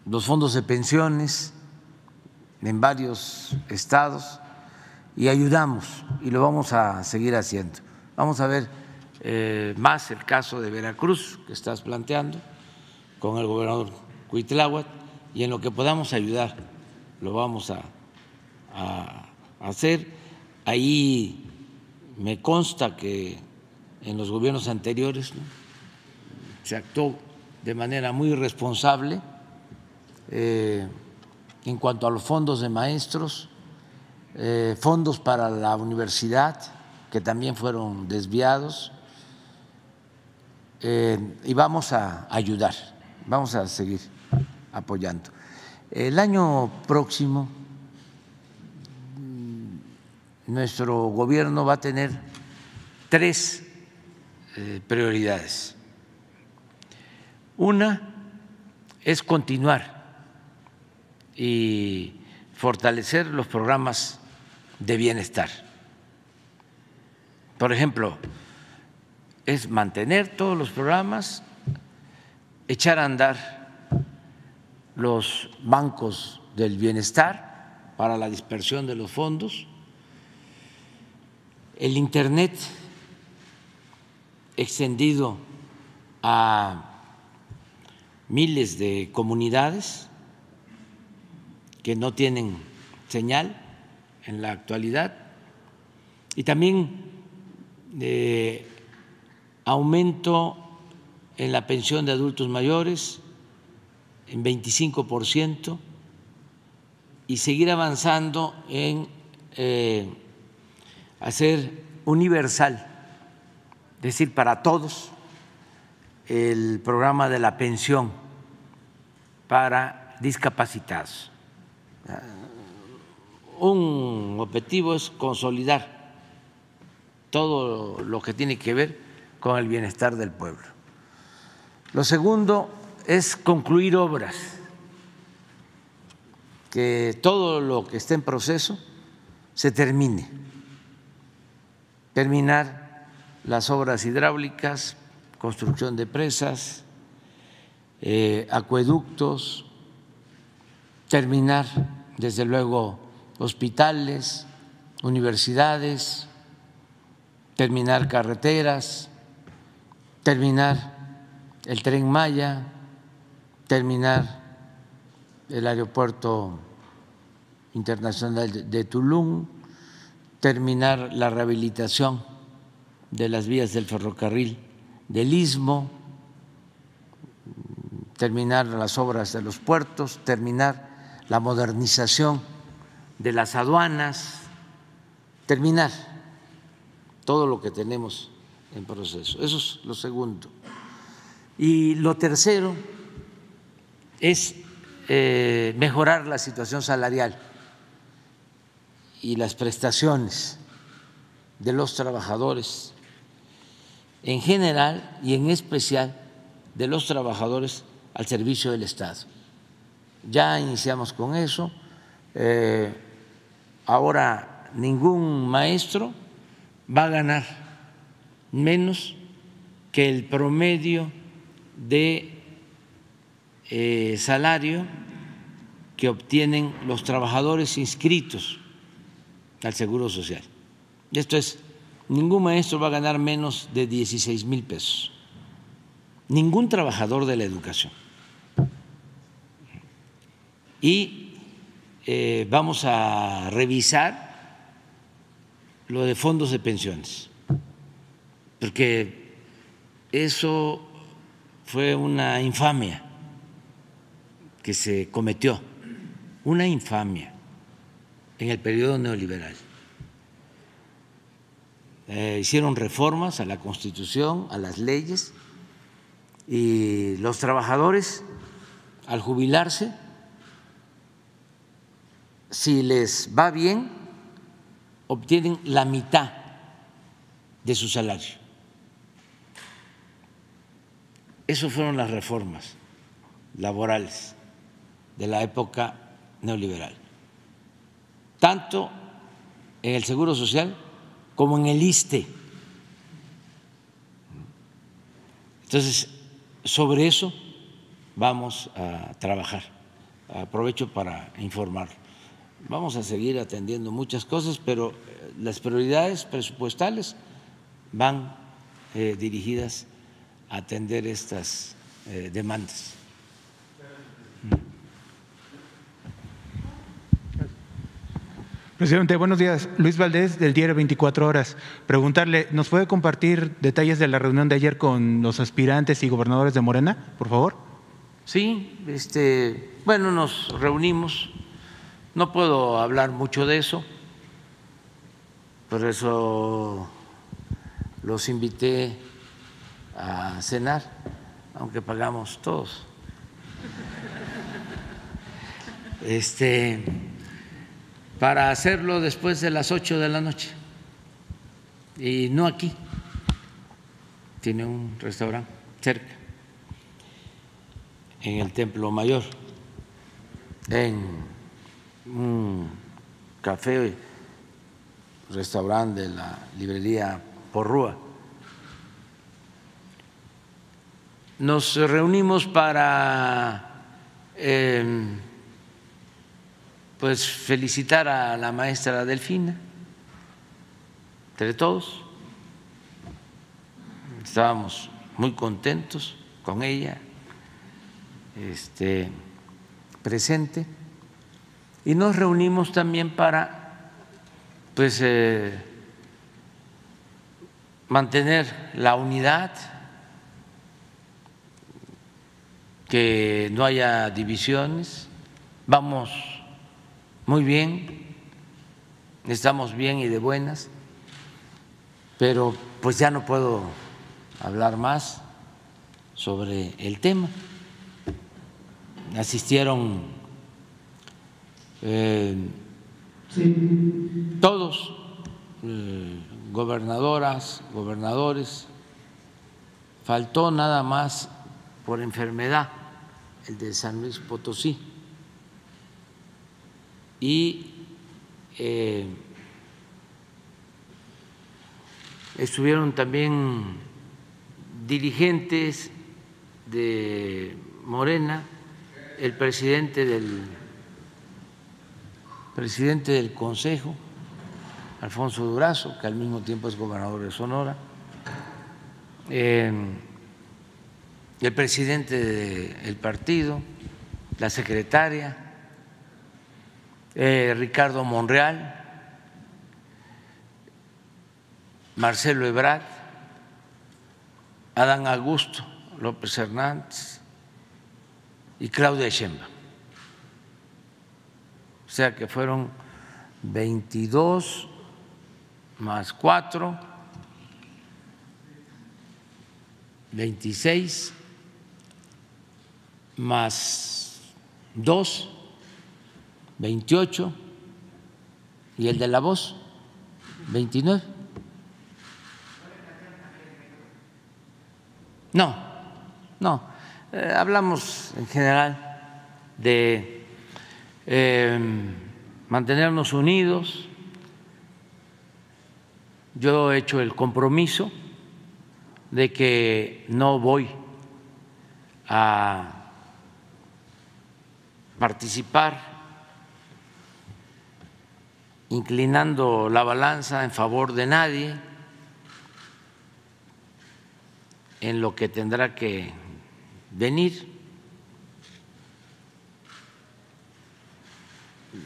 los fondos de pensiones en varios estados y ayudamos y lo vamos a seguir haciendo. Vamos a ver eh, más el caso de Veracruz que estás planteando con el gobernador Cuitláhuac y en lo que podamos ayudar lo vamos a, hacer. Ahí me consta que en los gobiernos anteriores se actuó de manera muy responsable eh, en cuanto a los fondos de maestros eh, fondos para la universidad que también fueron desviados eh, y vamos a ayudar, vamos a seguir apoyando. El año próximo mm, nuestro gobierno va a tener tres eh, prioridades. Una es continuar y fortalecer los programas de bienestar. Por ejemplo, es mantener todos los programas, echar a andar los bancos del bienestar para la dispersión de los fondos, el Internet extendido a miles de comunidades que no tienen señal en la actualidad y también de aumento en la pensión de adultos mayores en 25 por ciento y seguir avanzando en eh, hacer universal, es decir, para todos, el programa de la pensión para discapacitados. Un objetivo es consolidar todo lo que tiene que ver con el bienestar del pueblo. Lo segundo es concluir obras, que todo lo que esté en proceso se termine, terminar las obras hidráulicas, construcción de presas, eh, acueductos, terminar, desde luego, hospitales, universidades, terminar carreteras, terminar el tren Maya, terminar el aeropuerto internacional de Tulum, terminar la rehabilitación de las vías del ferrocarril del Istmo, terminar las obras de los puertos, terminar la modernización de las aduanas, terminar todo lo que tenemos en proceso. Eso es lo segundo. Y lo tercero es eh, mejorar la situación salarial y las prestaciones de los trabajadores en general y en especial de los trabajadores al servicio del Estado. Ya iniciamos con eso. Eh, ahora ningún maestro va a ganar menos que el promedio de eh, salario que obtienen los trabajadores inscritos al Seguro Social. Esto es, ningún maestro va a ganar menos de 16 mil pesos, ningún trabajador de la educación. Y eh, vamos a revisar lo de fondos de pensiones, porque eso fue una infamia que se cometió, una infamia en el periodo neoliberal. Eh, hicieron reformas a la Constitución, a las leyes, y los trabajadores, al jubilarse, si les va bien, obtienen la mitad de su salario. Esas fueron las reformas laborales de la época neoliberal, tanto en el Seguro Social como en el ISTE. Entonces, sobre eso vamos a trabajar. Aprovecho para informar. Vamos a seguir atendiendo muchas cosas, pero eh, las prioridades presupuestales van eh, dirigidas a atender estas eh, demandas. Presidente, buenos días. Luis Valdés, del diario 24 Horas. Preguntarle, ¿nos puede compartir detalles de la reunión de ayer con los aspirantes y gobernadores de Morena, por favor? Sí, este, bueno, nos reunimos. No puedo hablar mucho de eso, por eso los invité a cenar, aunque pagamos todos. Este para hacerlo después de las ocho de la noche y no aquí. Tiene un restaurante cerca, en el Templo Mayor, en un café, restaurante de la librería Porrúa. Nos reunimos para eh, pues felicitar a la maestra Delfina, entre todos. Estábamos muy contentos con ella, este, presente, y nos reunimos también para, pues, eh, mantener la unidad, que no haya divisiones. Vamos muy bien, estamos bien y de buenas, pero pues ya no puedo hablar más sobre el tema. asistieron eh, todos, eh, gobernadoras, gobernadores, faltó nada más por enfermedad el de San Luis Potosí. Y eh, estuvieron también dirigentes de Morena, el presidente del presidente del Consejo, Alfonso Durazo, que al mismo tiempo es gobernador de Sonora, eh, el presidente del partido, la secretaria, eh, Ricardo Monreal, Marcelo Ebrard, Adán Augusto López Hernández y Claudia Sheinbaum. O sea que fueron 22 más 4, 26 más 2, 28 y el de la voz, 29. No, no, eh, hablamos en general de eh, mantenernos unidos. Yo he hecho el compromiso de que no voy a participar inclinando la balanza en favor de nadie en lo que tendrá que venir.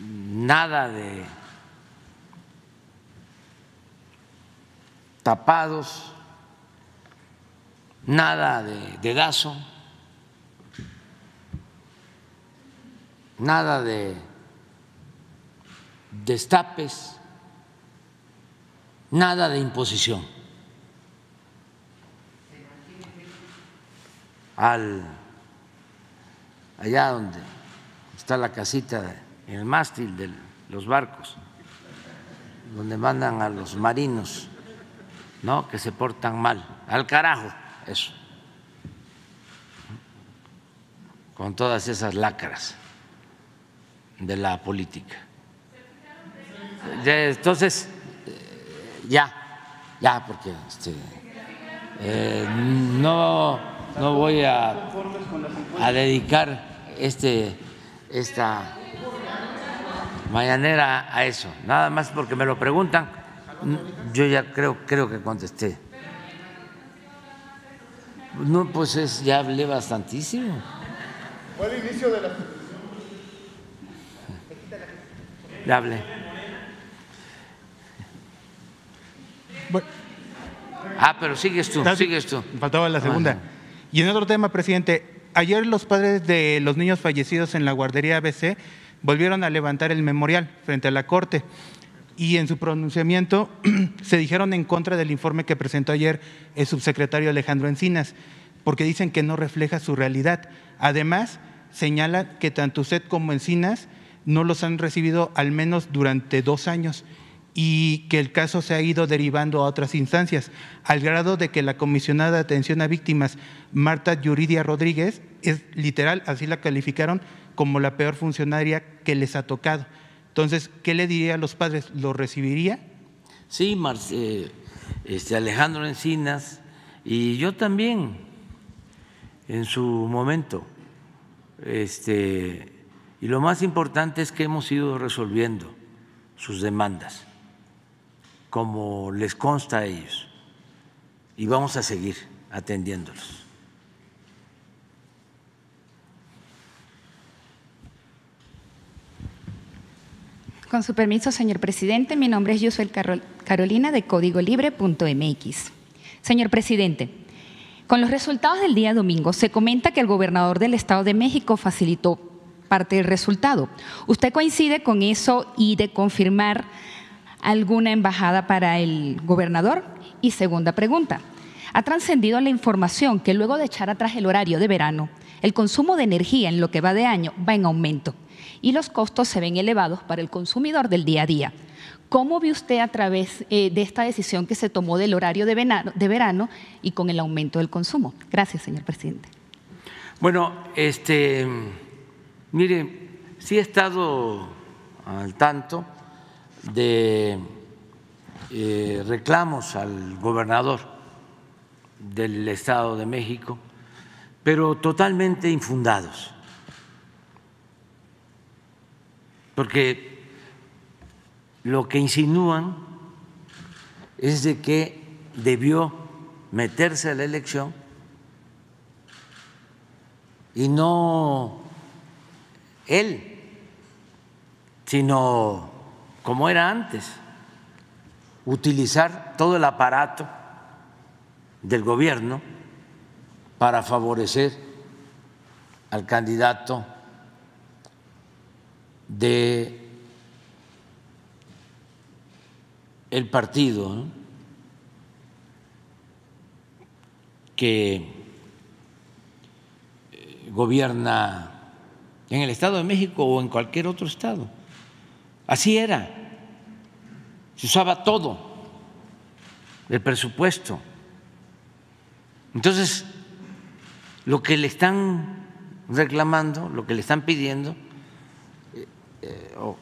Nada de tapados, nada de dedazo. nada de destapes, nada de imposición. Al allá donde está la casita el mástil de los barcos, donde mandan a los marinos, ¿no? Que se portan mal, al carajo, eso, con todas esas lacras de la política. Entonces, ya, ya, porque este, eh, no, no voy a, a dedicar este, esta mañanera a eso, nada más porque me lo preguntan, yo ya creo, creo que contesté. No, pues es, ya hablé bastantísimo. Fue el inicio de la Le hable. ah, pero sigues tú, sigues tú. Faltaba la segunda. Y en otro tema, presidente, ayer los padres de los niños fallecidos en la guardería ABC volvieron a levantar el memorial frente a la Corte y en su pronunciamiento se dijeron en contra del informe que presentó ayer el subsecretario Alejandro Encinas, porque dicen que no refleja su realidad. Además, señala que tanto usted como Encinas no los han recibido al menos durante dos años y que el caso se ha ido derivando a otras instancias, al grado de que la comisionada de atención a víctimas, Marta Yuridia Rodríguez, es literal, así la calificaron como la peor funcionaria que les ha tocado. Entonces, ¿qué le diría a los padres? ¿Lo recibiría? Sí, eh, este Alejandro Encinas y yo también en su momento. Este, y lo más importante es que hemos ido resolviendo sus demandas, como les consta a ellos, y vamos a seguir atendiéndolos. Con su permiso, señor presidente, mi nombre es Yusel Carolina de Código Libre.mx. Señor presidente, con los resultados del día domingo se comenta que el gobernador del Estado de México facilitó parte del resultado. ¿Usted coincide con eso y de confirmar alguna embajada para el gobernador? Y segunda pregunta, ha trascendido la información que luego de echar atrás el horario de verano, el consumo de energía en lo que va de año va en aumento y los costos se ven elevados para el consumidor del día a día. ¿Cómo ve usted a través eh, de esta decisión que se tomó del horario de verano, y con el aumento del consumo? Gracias, señor presidente. Bueno, este, mire, sí he estado al tanto de eh, reclamos al gobernador del Estado de México, pero totalmente infundados, porque lo que insinúan es de que debió meterse a la elección y no él, sino como era antes, utilizar todo el aparato del gobierno para favorecer al candidato de el partido que eh, gobierna en el Estado de México o en cualquier otro estado. Así era. Se usaba todo el presupuesto. Entonces, lo que le están reclamando, lo que le están pidiendo, eh, o,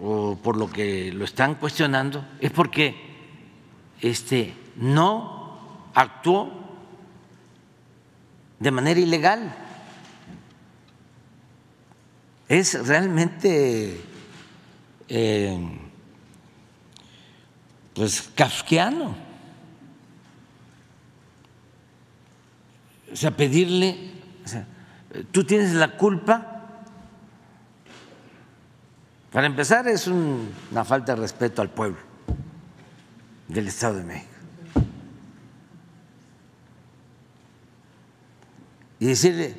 o, por lo que lo están cuestionando, es porque este, no actuó de manera ilegal. Es realmente eh, pues kafkiano. O sea, pedirle, o sea, tú tienes la culpa. Para empezar, es un, una falta de respeto al pueblo del Estado de México. Y decirle,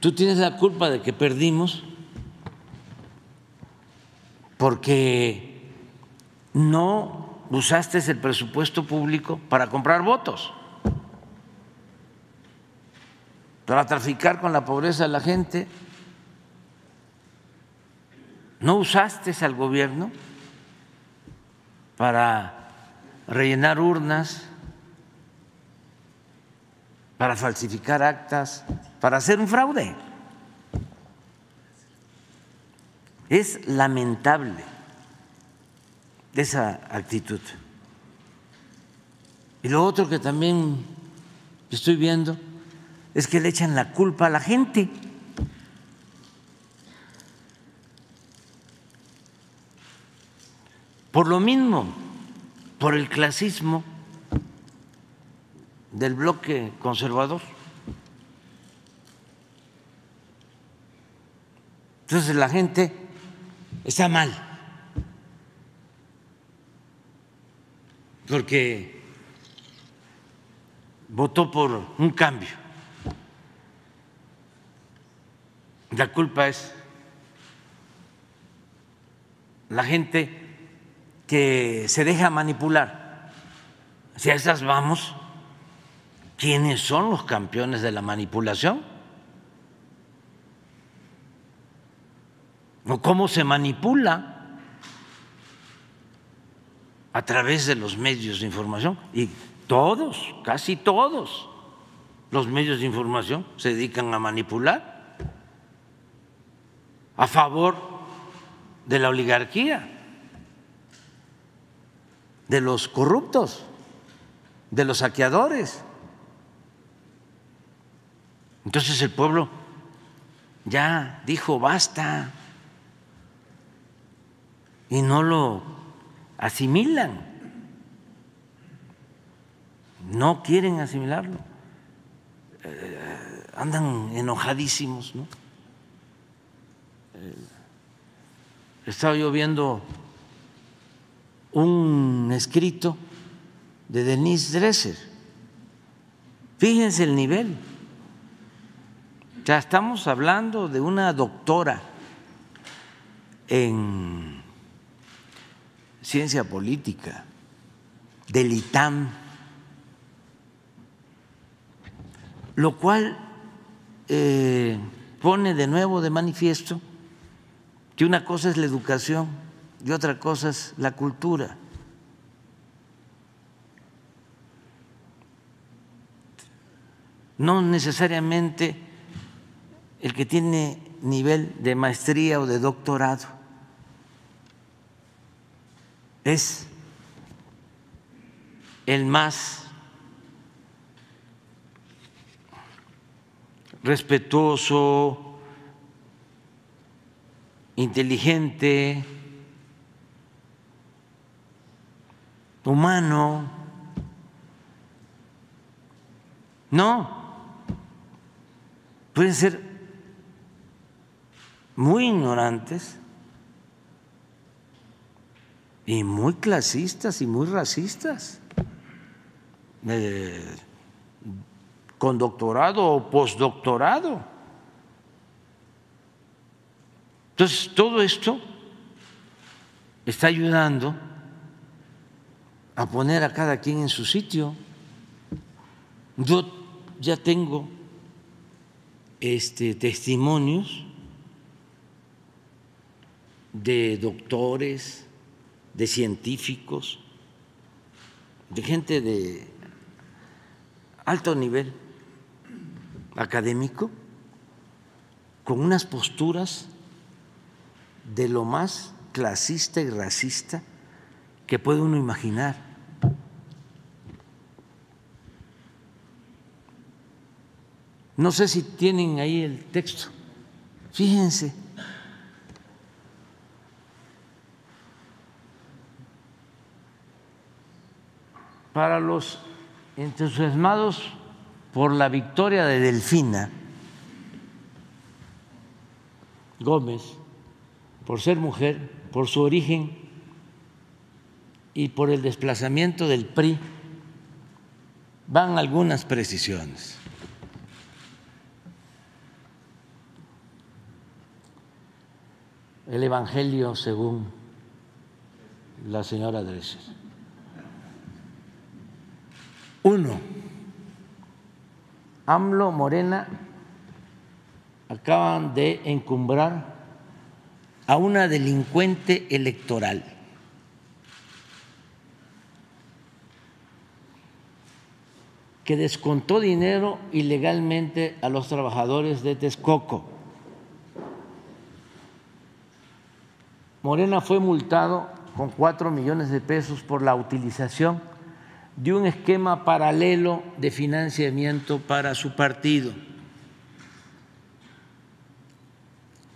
tú tienes la culpa de que perdimos porque no usaste el presupuesto público para comprar votos, para traficar con la pobreza de la gente. No usaste al gobierno para rellenar urnas, para falsificar actas, para hacer un fraude. Es lamentable esa actitud. Y lo otro que también estoy viendo es que le echan la culpa a la gente. Por lo mismo, por el clasismo del bloque conservador. Entonces la gente está mal, porque votó por un cambio. La culpa es la gente que se deja manipular. Si a esas vamos, ¿quiénes son los campeones de la manipulación? o cómo se manipula a través de los medios de información. Y todos, casi todos los medios de información se dedican a manipular a favor de la oligarquía, de los corruptos, de los saqueadores. Entonces el pueblo ya dijo, basta y no lo asimilan, no quieren asimilarlo, eh, andan enojadísimos. ¿no? Eh, estaba yo viendo un escrito de Denise Dresser. Fíjense el nivel. Ya estamos hablando de una doctora en ciencia política, del ITAM, lo cual eh, pone de nuevo de manifiesto que una cosa es la educación y otra cosa es la cultura. No necesariamente el que tiene nivel de maestría o de doctorado es el más respetuoso, inteligente, humano. No, pueden ser muy ignorantes y muy clasistas y muy racistas, eh, con doctorado o postdoctorado. Entonces, todo esto está ayudando a poner a cada quien en su sitio. Yo ya tengo este, testimonios de doctores, de científicos, de gente de alto nivel académico, con unas posturas de lo más clasista y racista que puede uno imaginar. No sé si tienen ahí el texto. Fíjense. Para los entusiasmados por la victoria de Delfina Gómez, por ser mujer, por su origen y por el desplazamiento del PRI, van algunas precisiones. El Evangelio según la señora Dresser. Uno, AMLO Morena acaban de encumbrar a una delincuente electoral. que descontó dinero ilegalmente a los trabajadores de Texcoco. Morena fue multado con cuatro millones de pesos por la utilización de un esquema paralelo de financiamiento para su partido.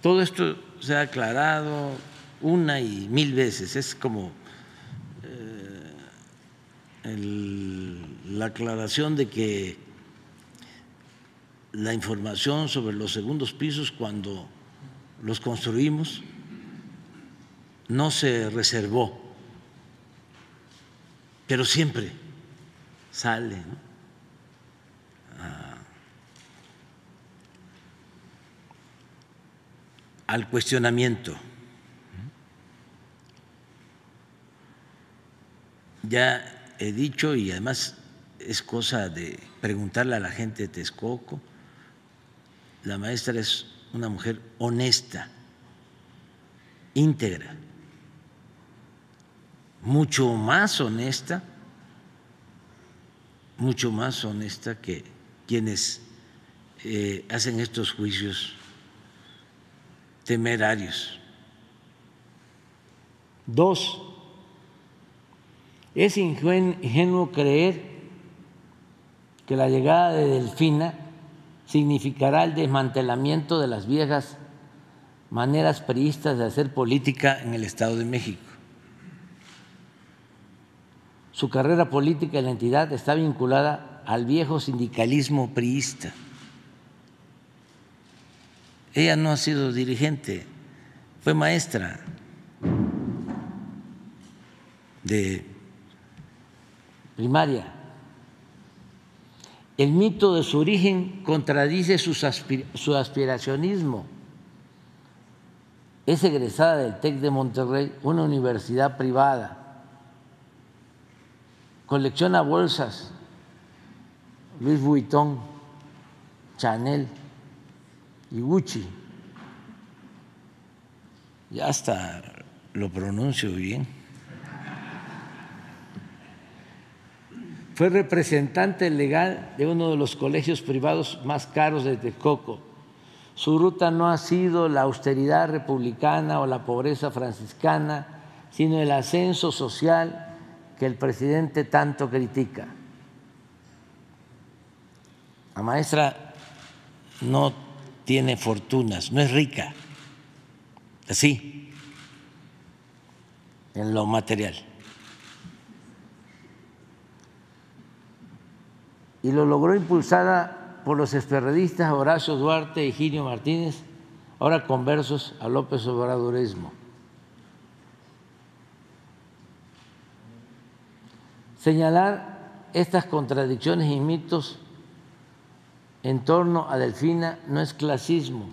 Todo esto se ha aclarado una y mil veces, es como eh, la aclaración de que la información sobre los segundos pisos cuando los construimos no se reservó, pero siempre sale ah, al cuestionamiento. Ya he dicho y además es cosa de preguntarle a la gente de Texcoco, la maestra es una mujer honesta, íntegra, mucho más honesta mucho más honesta que quienes eh, hacen estos juicios temerarios. Dos, es ingenuo creer que la llegada de Delfina significará el desmantelamiento de las viejas maneras priistas de hacer política en el Estado de México. Su carrera política en la entidad está vinculada al viejo sindicalismo priista. Ella no ha sido dirigente, fue maestra de primaria. El mito de su origen contradice su aspiracionismo. Es egresada del TEC de Monterrey, una universidad privada colecciona bolsas, Louis Vuitton, Chanel, Iguchi. Ya hasta lo pronuncio bien. Fue representante legal de uno de los colegios privados más caros de Texcoco. Su ruta no ha sido la austeridad republicana o la pobreza franciscana, sino el ascenso social que el presidente tanto critica. La maestra no tiene fortunas, no es rica, así, en lo material. Y lo logró impulsada por los esperredistas Horacio Duarte y Ginio Martínez, ahora conversos a López Obradorismo. Señalar estas contradicciones y mitos en torno a Delfina no es clasismo,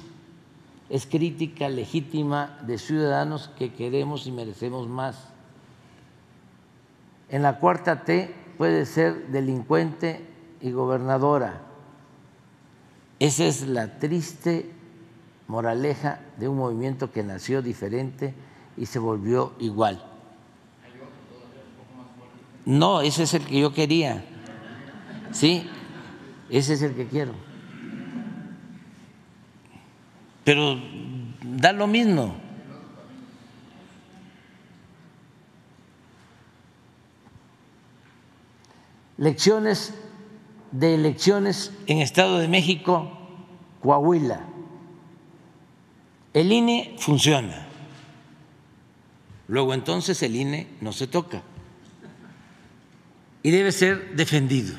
es crítica legítima de ciudadanos que queremos y merecemos más. En la cuarta T puede ser delincuente y gobernadora. Esa es la triste moraleja de un movimiento que nació diferente y se volvió igual. No, ese es el que yo quería. Sí, ese es el que quiero. Pero da lo mismo. Lecciones de elecciones en Estado de México, Coahuila. El INE funciona. Luego entonces el INE no se toca y debe ser defendido.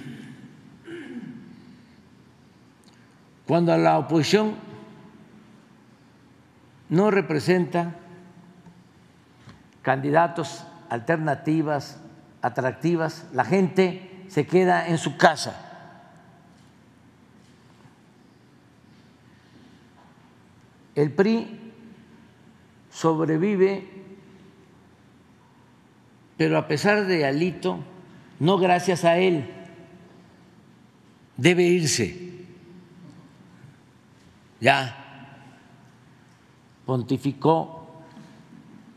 Cuando la oposición no representa candidatos, alternativas, atractivas, la gente se queda en su casa. El PRI sobrevive, pero a pesar de Alito, no gracias a él, debe irse ya pontificó,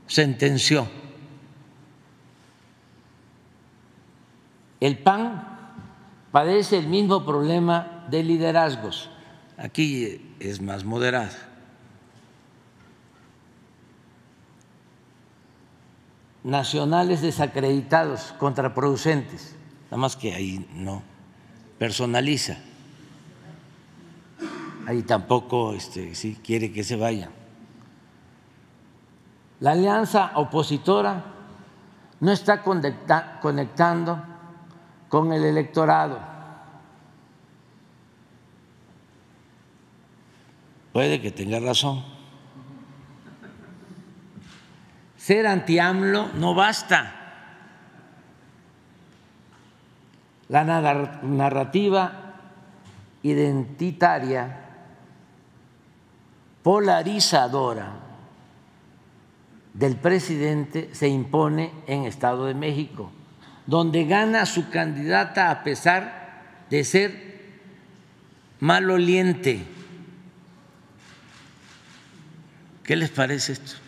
sentenció. El PAN padece el mismo problema de liderazgos. Aquí es más moderado. Nacionales desacreditados, contraproducentes, nada más que ahí no personaliza ahí tampoco este, quiere que se vaya. La alianza opositora no está conectando con el electorado. Puede que tenga razón. Ser anti-AMLO no basta. La narrativa identitaria polarizadora del presidente se impone en Estado de México, donde gana su candidata a pesar de ser maloliente. ¿Qué les parece esto?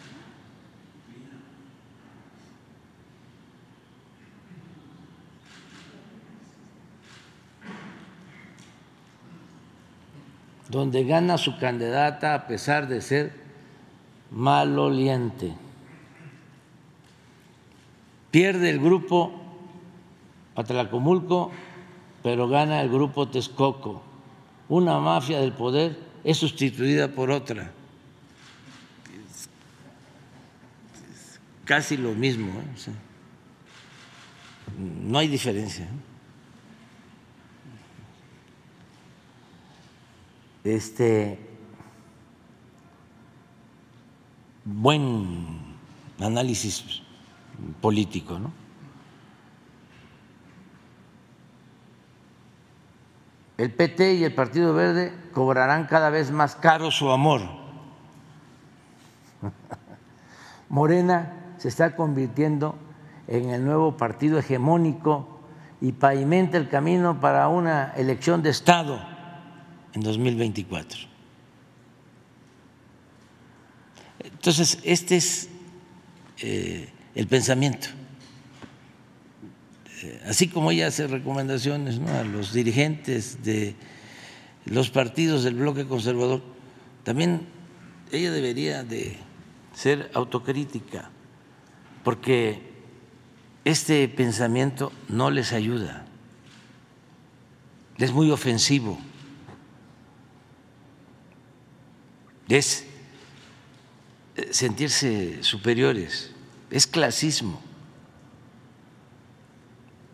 Donde gana su candidata a pesar de ser maloliente. Pierde el grupo Atlacomulco, pero gana el grupo Texcoco. Una mafia del poder es sustituida por otra. casi lo mismo. ¿eh? no hay diferencia. Este buen análisis político, ¿no? El PT y el Partido Verde cobrarán cada vez más caro su amor. Morena se está convirtiendo en el nuevo partido hegemónico y pavimenta el camino para una elección de Estado en 2024. Entonces, este es eh, el pensamiento. Eh, así como ella hace recomendaciones a los dirigentes de los partidos del bloque conservador, también ella debería de ser autocrítica, porque este pensamiento no les ayuda, es muy ofensivo, es sentirse superiores, es clasismo.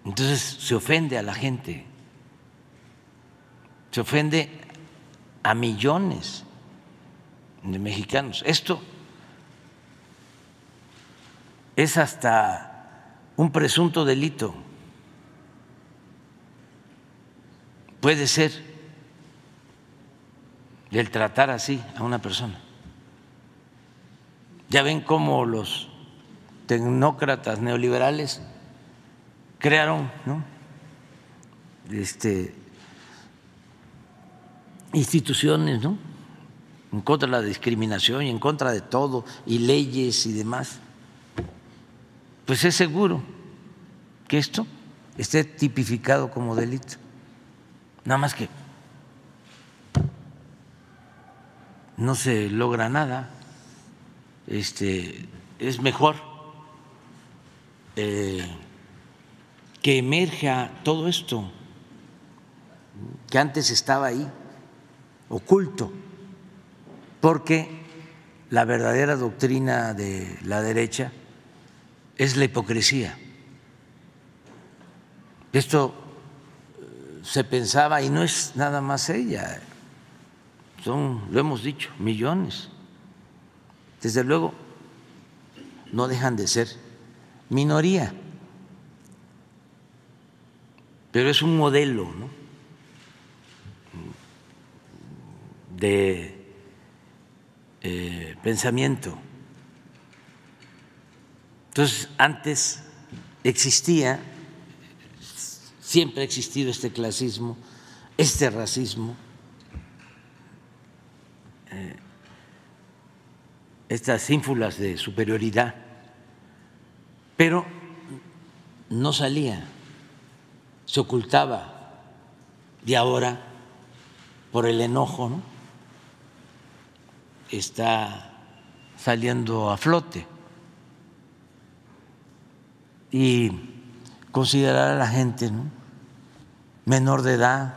Entonces se ofende a la gente, se ofende a millones de mexicanos. Esto es hasta un presunto delito. Puede ser el tratar así a una persona. Ya ven cómo los tecnócratas neoliberales crearon este, instituciones ¿no? en contra de la discriminación y en contra de todo, y leyes y demás. Pues es seguro que esto esté tipificado como delito. Nada más que no se logra nada este, es mejor eh, que emerja todo esto que antes estaba ahí, oculto, porque la verdadera doctrina de la derecha es la hipocresía. Esto eh, se pensaba, y no es nada más ella, son, lo hemos dicho, millones desde luego no dejan de ser minoría, pero es un modelo de eh, pensamiento. Entonces, antes existía, siempre ha existido este clasismo, este racismo. Estas ínfulas de superioridad, pero no salía, se ocultaba y ahora por el enojo ¿no? está saliendo a flote. Y considerar a la gente menor de edad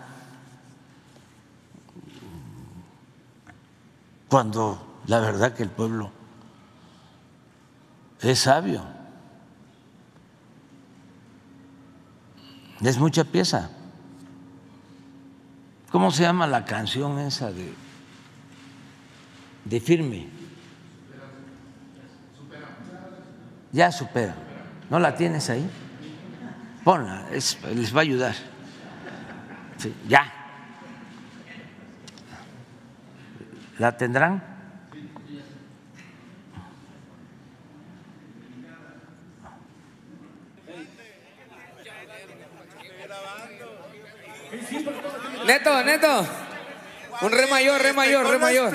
cuando la verdad que el pueblo es sabio. Es mucha pieza. ¿Cómo se llama la canción esa de, de firme? Ya supera. ¿No la tienes ahí? Ponla, les va a ayudar. ya. ¿La tendrán? Neto, neto. Un re mayor, re mayor, re mayor.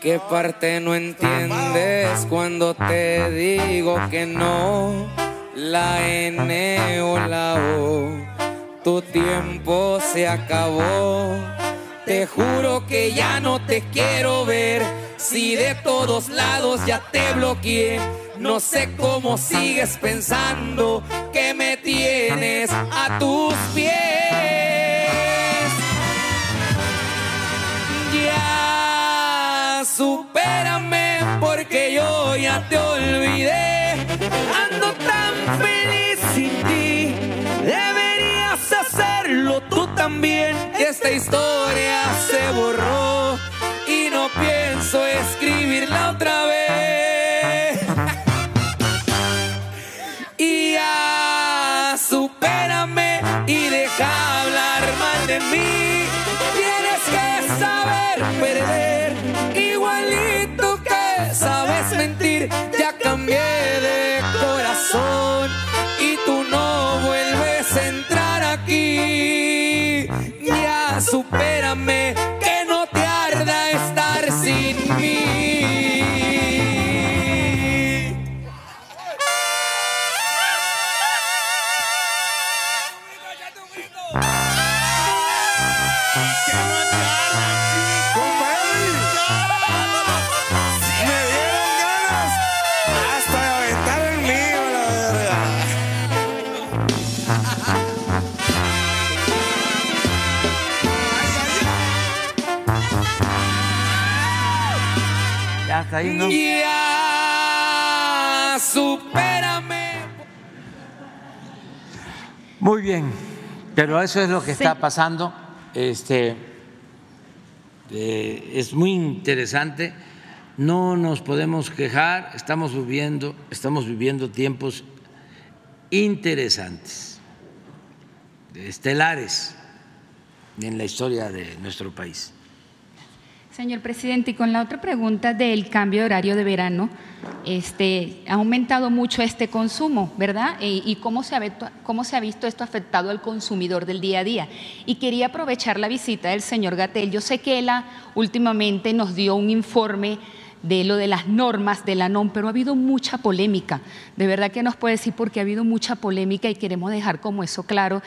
¿Qué parte no entiendes cuando te digo que no? La N o la O. Tu tiempo se acabó. Te juro que ya no te quiero ver. Si de todos lados ya te bloqueé no sé cómo sigues pensando que me tienes a tus pies. Ya supérame porque yo ya te olvidé. Ando tan feliz sin ti. Deberías hacerlo tú también. Esta historia se borró y no pienso escribirla otra vez. Ahí, ¿no? Ya, supérame. Muy bien, pero eso es lo que está pasando. Este eh, es muy interesante. No nos podemos quejar. Estamos viviendo, estamos viviendo tiempos interesantes, estelares en la historia de nuestro país. Señor presidente, y con la otra pregunta del cambio de horario de verano, este, ha aumentado mucho este consumo, ¿verdad? E- ¿Y cómo se, ha, cómo se ha visto esto afectado al consumidor del día a día? Y quería aprovechar la visita del señor Gatel. Yo sé que él últimamente nos dio un informe de lo de las normas de la NOM, pero ha habido mucha polémica. De verdad que nos puede decir porque ha habido mucha polémica y queremos dejar como eso claro,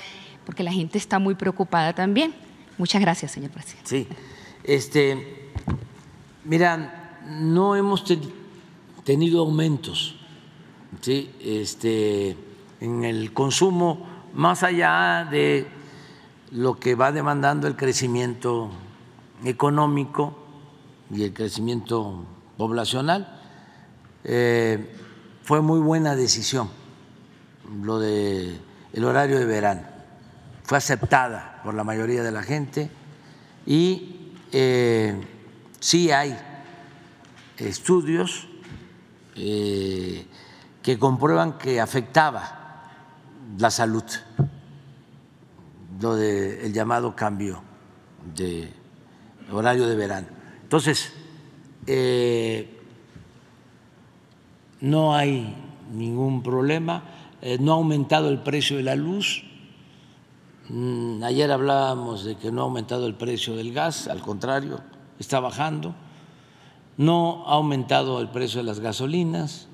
porque la gente está muy preocupada también. Muchas gracias, señor presidente. Sí, este, mira, no hemos ten- tenido aumentos, este, en el consumo más allá de lo que va demandando el crecimiento económico y el crecimiento poblacional. Eh, fue muy buena decisión lo de el horario de verano. Fue aceptada por la mayoría de la gente y eh, sí hay estudios eh, que comprueban que afectaba la salud, lo del llamado cambio de horario de verano. Entonces, eh, no hay ningún problema, eh, no ha aumentado el precio de la luz. Mm, Ayer hablábamos de que no ha aumentado el precio del gas, al contrario, está bajando. No ha aumentado el precio de las gasolinas.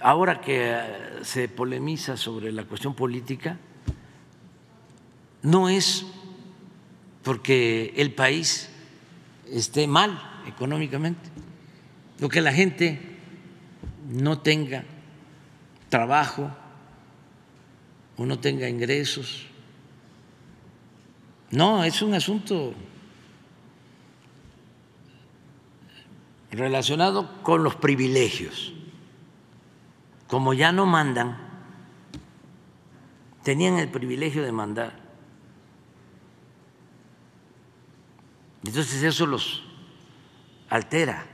Ahora que eh, se polemiza sobre la cuestión política, no es porque el país esté mal económicamente, lo que la gente no tenga trabajo o no tenga ingresos. No, es un asunto relacionado con los privilegios. Como ya no mandan, tenían el privilegio de mandar. Entonces eso los altera.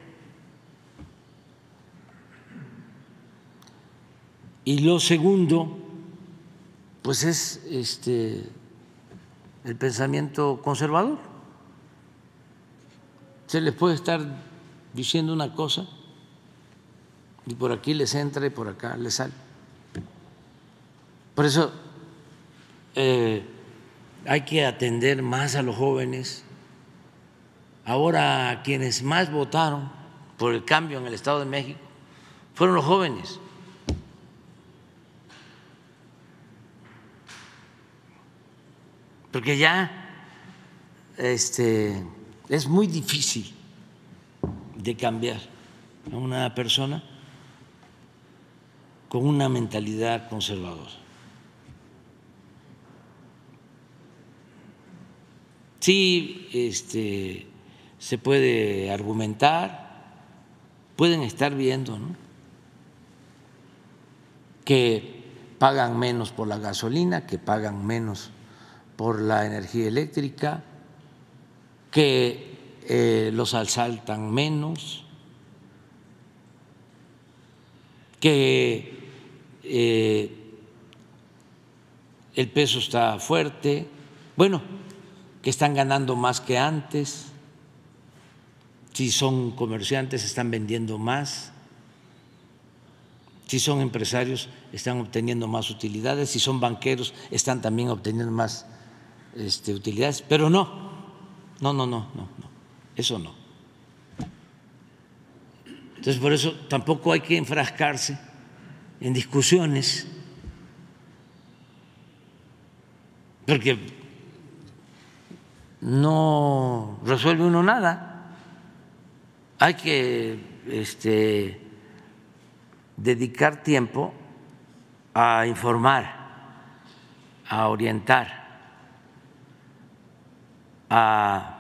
Y lo segundo, pues es este el pensamiento conservador. Se les puede estar diciendo una cosa y por aquí les entra y por acá les sale. Por eso eh, hay que atender más a los jóvenes. Ahora quienes más votaron por el cambio en el Estado de México fueron los jóvenes. Porque ya este, es muy difícil de cambiar a una persona con una mentalidad conservadora. Sí, este, se puede argumentar, pueden estar viendo ¿no? que pagan menos por la gasolina, que pagan menos por la energía eléctrica, que eh, los asaltan menos, que eh, el peso está fuerte, bueno, que están ganando más que antes, si son comerciantes están vendiendo más, si son empresarios están obteniendo más utilidades, si son banqueros están también obteniendo más este, utilidades, pero no, no, no, no, no, no, eso no. Entonces, por eso tampoco hay que enfrascarse en discusiones, porque no resuelve uno nada. Hay que este, dedicar tiempo a informar, a orientar a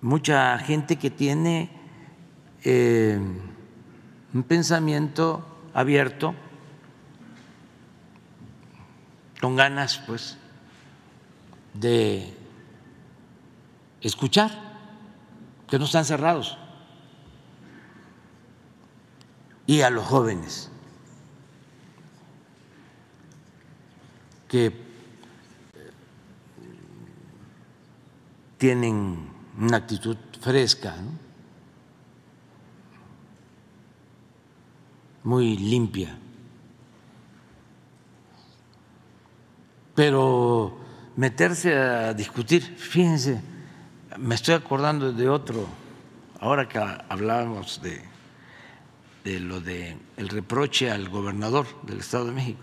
mucha gente que tiene eh, un pensamiento abierto, con ganas, pues, de escuchar, que no están cerrados, y a los jóvenes que tienen una actitud fresca, muy limpia. Pero meterse a discutir, fíjense, me estoy acordando de otro, ahora que hablábamos de, de lo de el reproche al gobernador del Estado de México.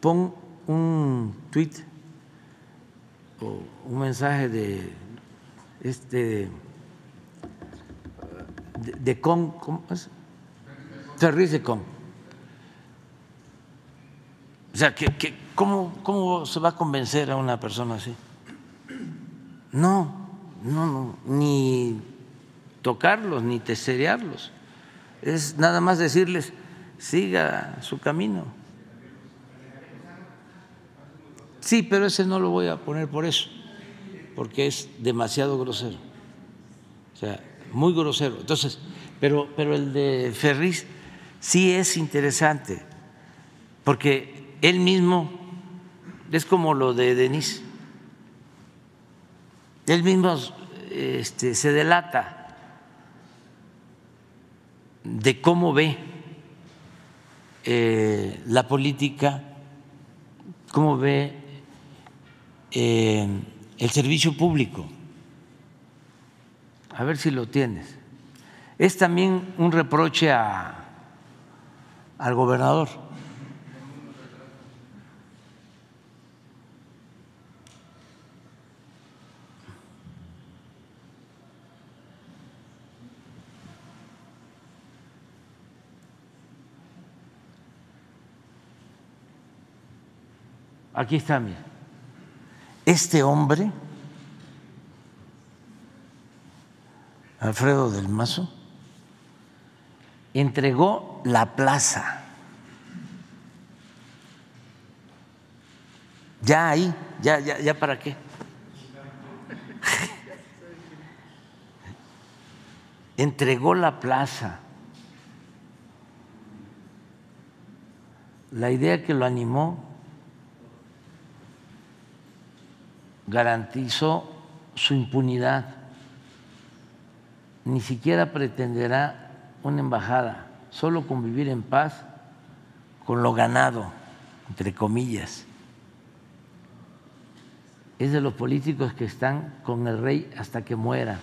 Pon un tuit o un mensaje de este de, con, ¿cómo es? de Con. O sea, que, que, ¿cómo, ¿cómo se va a convencer a una persona así? No, no, no, ni tocarlos, ni teserearlos. Es nada más decirles, siga su camino. Sí, pero ese no lo voy a poner por eso porque es demasiado grosero. O sea, muy grosero. Entonces, pero, pero el de Ferris sí es interesante, porque él mismo es como lo de Denis. Él mismo este, se delata de cómo ve eh, la política, cómo ve eh, el servicio público. A ver si lo tienes. Es también un reproche a, al gobernador. Aquí está, mira este hombre, Alfredo del Mazo, entregó la plaza. Ya ahí, ya, ya, ya para qué. entregó la plaza. La idea que lo animó garantizó su impunidad. Ni siquiera pretenderá una embajada, solo convivir en paz con lo ganado, entre comillas. Es de los políticos que están con el rey hasta que muera.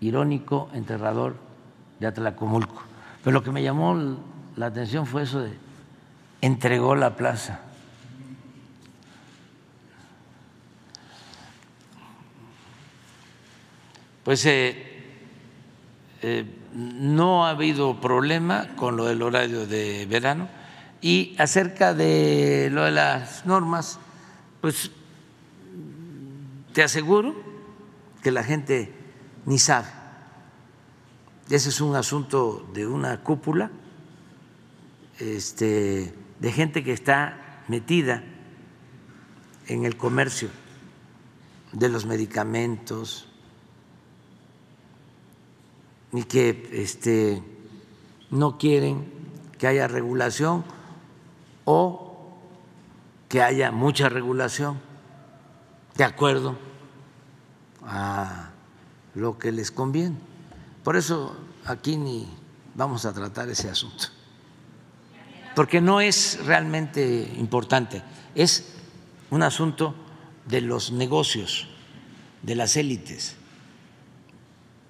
Irónico enterrador de Atlacomulco. Pero lo que me llamó la atención fue eso de entregó la plaza. Pues eh, eh, no ha habido problema con lo del horario de verano y acerca de lo de las normas, pues te aseguro que la gente ni sabe. Ese es un asunto de una cúpula este, de gente que está metida en el comercio de los medicamentos, ni que este, no quieren que haya regulación o que haya mucha regulación de acuerdo a lo que les conviene. Por eso aquí ni vamos a tratar ese asunto, porque no es realmente importante, es un asunto de los negocios, de las élites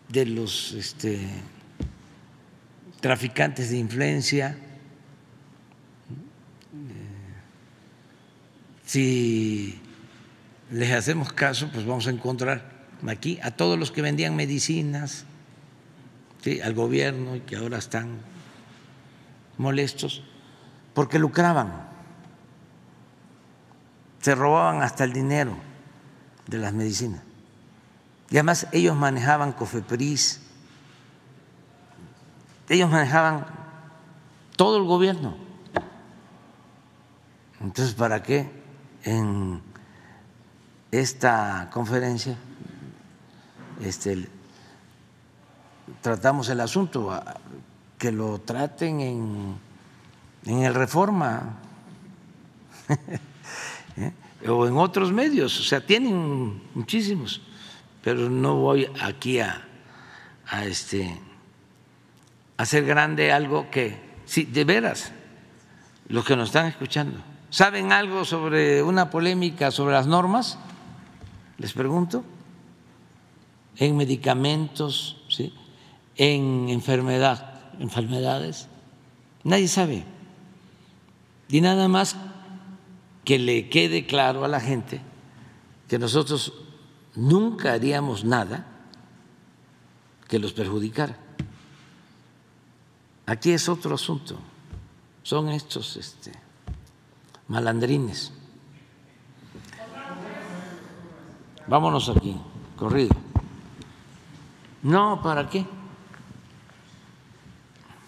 de los este, traficantes de influencia, si les hacemos caso, pues vamos a encontrar aquí a todos los que vendían medicinas, al gobierno y que ahora están molestos, porque lucraban, se robaban hasta el dinero de las medicinas. Y además ellos manejaban Cofepris, ellos manejaban todo el gobierno. Entonces, ¿para qué en esta conferencia este, tratamos el asunto? Que lo traten en, en el Reforma ¿eh? o en otros medios, o sea, tienen muchísimos, pero no voy aquí a, a este, hacer grande algo que, sí, de veras, los que nos están escuchando, ¿saben algo sobre una polémica sobre las normas? Les pregunto, en medicamentos, ¿sí? en enfermedad, enfermedades, nadie sabe. Y nada más que le quede claro a la gente que nosotros nunca haríamos nada que los perjudicara. Aquí es otro asunto, son estos este, malandrines. Vámonos aquí, corrido. No, ¿para qué?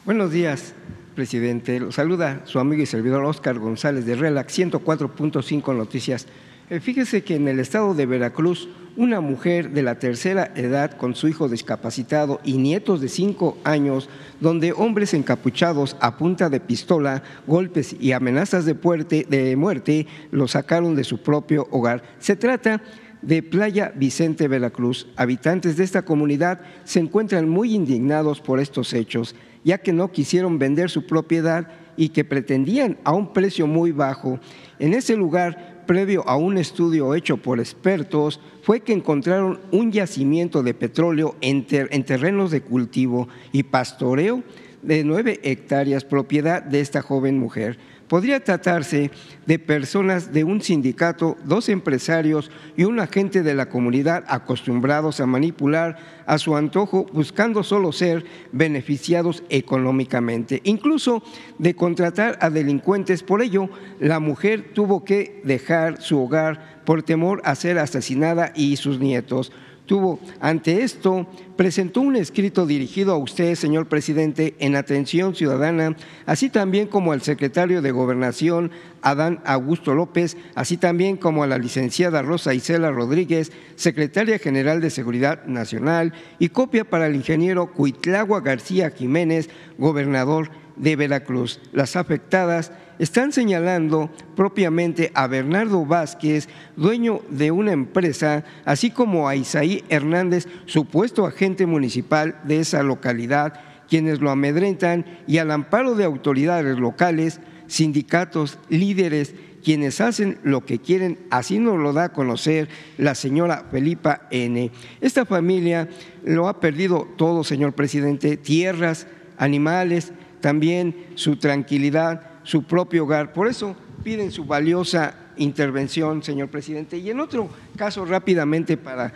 Buenos días, presidente. Lo saluda su amigo y servidor Oscar González de RELAC 104.5 Noticias. Eh, fíjese que en el estado de Veracruz, una mujer de la tercera edad con su hijo discapacitado y nietos de cinco años, donde hombres encapuchados a punta de pistola, golpes y amenazas de, de muerte lo sacaron de su propio hogar. Se trata de Playa Vicente Veracruz. Habitantes de esta comunidad se encuentran muy indignados por estos hechos ya que no quisieron vender su propiedad y que pretendían a un precio muy bajo. En ese lugar, previo a un estudio hecho por expertos, fue que encontraron un yacimiento de petróleo en, terrenos de cultivo y pastoreo de nueve hectáreas, propiedad de esta joven mujer podría tratarse de personas de un sindicato, dos empresarios y un agente de la comunidad acostumbrados a manipular a su antojo buscando solo ser beneficiados económicamente, incluso de contratar a delincuentes. Por ello, la mujer tuvo que dejar su hogar por temor a ser asesinada y sus nietos tuvo. Ante esto, presentó un escrito dirigido a usted, señor presidente, en atención ciudadana, así también como al secretario de Gobernación, Adán Augusto López, así también como a la licenciada Rosa Isela Rodríguez, secretaria general de Seguridad Nacional, y copia para el ingeniero Cuitlagua García Jiménez, gobernador de Veracruz. Las afectadas están señalando propiamente a Bernardo Vázquez, dueño de una empresa, así como a Isaí Hernández, supuesto agente municipal de esa localidad, quienes lo amedrentan y al amparo de autoridades locales, sindicatos, líderes, quienes hacen lo que quieren, así nos lo da a conocer la señora Felipa N. Esta familia lo ha perdido todo, señor presidente, tierras, animales, también su tranquilidad, su propio hogar. Por eso piden su valiosa intervención, señor presidente. Y en otro caso, rápidamente, para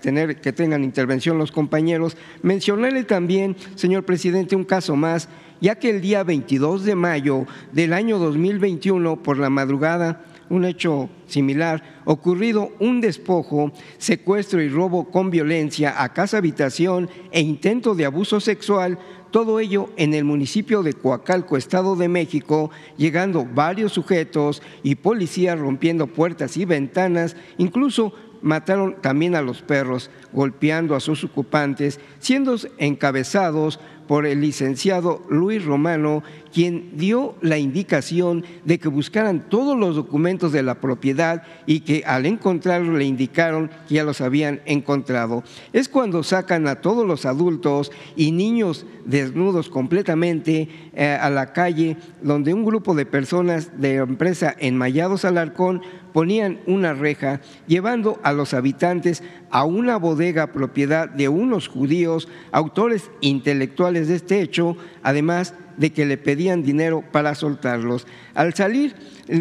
tener que tengan intervención los compañeros, mencionarle también, señor presidente, un caso más, ya que el día 22 de mayo del año 2021, por la madrugada, un hecho similar, ocurrido un despojo, secuestro y robo con violencia a casa habitación e intento de abuso sexual todo ello en el municipio de Coacalco, Estado de México, llegando varios sujetos y policías rompiendo puertas y ventanas, incluso mataron también a los perros, golpeando a sus ocupantes, siendo encabezados por el licenciado Luis Romano, quien dio la indicación de que buscaran todos los documentos de la propiedad y que al encontrarlo le indicaron que ya los habían encontrado. Es cuando sacan a todos los adultos y niños desnudos completamente eh, a la calle, donde un grupo de personas de empresa Enmayados Alarcón ponían una reja, llevando a los habitantes a una bodega propiedad de unos judíos, autores intelectuales de este hecho, además de que le pedían dinero para soltarlos. Al salir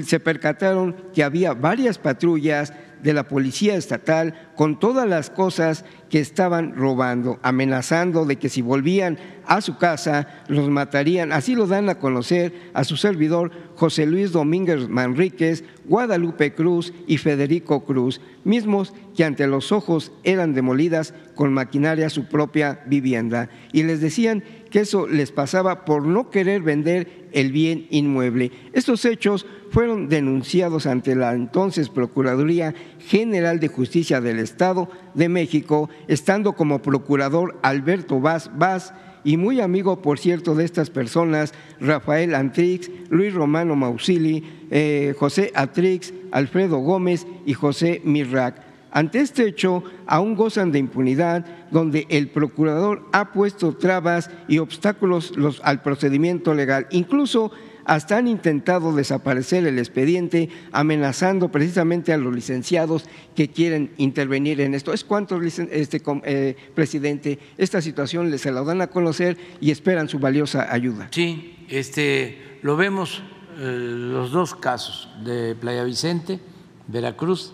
se percataron que había varias patrullas de la Policía Estatal con todas las cosas que estaban robando, amenazando de que si volvían a su casa los matarían. Así lo dan a conocer a su servidor José Luis Domínguez Manríquez, Guadalupe Cruz y Federico Cruz, mismos que ante los ojos eran demolidas con maquinaria su propia vivienda. Y les decían que eso les pasaba por no querer vender el bien inmueble. Estos hechos fueron denunciados ante la entonces Procuraduría General de Justicia del Estado de México, estando como procurador Alberto Vaz Vaz y muy amigo, por cierto, de estas personas, Rafael Antrix, Luis Romano Mausili, eh, José Atrix, Alfredo Gómez y José Mirrac. Ante este hecho, aún gozan de impunidad, donde el procurador ha puesto trabas y obstáculos al procedimiento legal. Incluso hasta han intentado desaparecer el expediente, amenazando precisamente a los licenciados que quieren intervenir en esto. Es cuanto, este, eh, presidente, esta situación les se la dan a conocer y esperan su valiosa ayuda. Sí, este, lo vemos eh, los dos casos de Playa Vicente, Veracruz,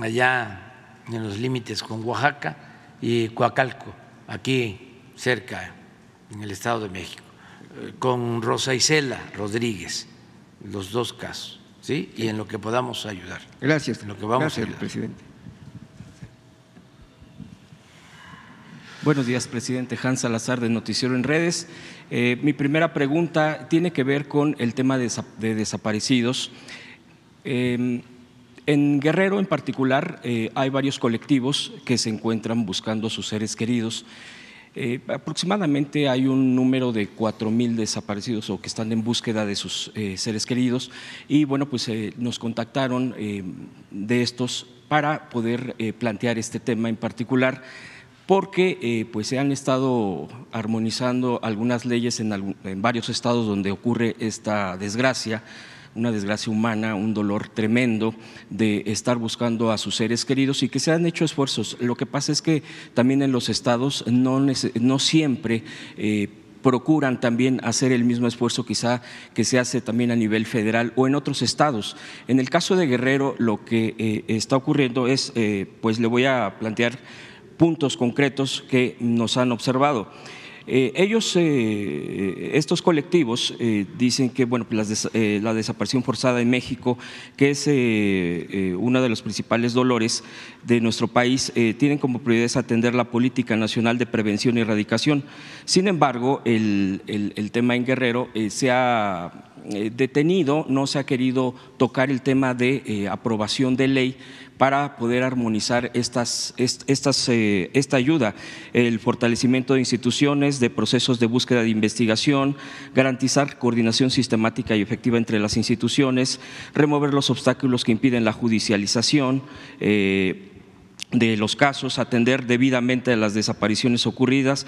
allá en los límites con Oaxaca, y Coacalco, aquí cerca, en el Estado de México con Rosa Isela Rodríguez, los dos casos, ¿sí? Y en lo que podamos ayudar. Gracias. En lo que vamos Gracias, presidente. Buenos días, presidente Hans Salazar de Noticiero en Redes. Eh, mi primera pregunta tiene que ver con el tema de, desaparecidos. Em, en Guerrero en particular eh, hay varios colectivos que se encuentran buscando a sus seres queridos. Eh, aproximadamente hay un número de cuatro mil desaparecidos o que están en búsqueda de sus eh, seres queridos. Y bueno, pues eh, nos contactaron de estos para poder plantear este tema en particular porque pues se han estado armonizando algunas leyes en, en varios estados donde ocurre esta desgracia una desgracia humana, un dolor tremendo de estar buscando a sus seres queridos y que se han hecho esfuerzos. Lo que pasa es que también en los estados no, no siempre... Eh, procuran también hacer el mismo esfuerzo quizá que se hace también a nivel federal o en otros estados. En el caso de Guerrero lo que eh, está ocurriendo es, eh, pues le voy a plantear puntos concretos que nos han observado. Eh, ellos, eh, estos colectivos, eh, dicen que bueno, pues la desaparición forzada en México, que es uno de los principales dolores de nuestro país, tienen como prioridad atender la política nacional de prevención y erradicación. Sin embargo, el tema en Guerrero se ha detenido, no se ha querido tocar el tema de aprobación de ley para poder armonizar estas, eh, esta ayuda, el fortalecimiento de instituciones, de procesos de búsqueda de investigación, garantizar coordinación sistemática y efectiva entre las instituciones, remover los obstáculos que impiden la judicialización. Eh, de los casos, atender debidamente las desapariciones ocurridas,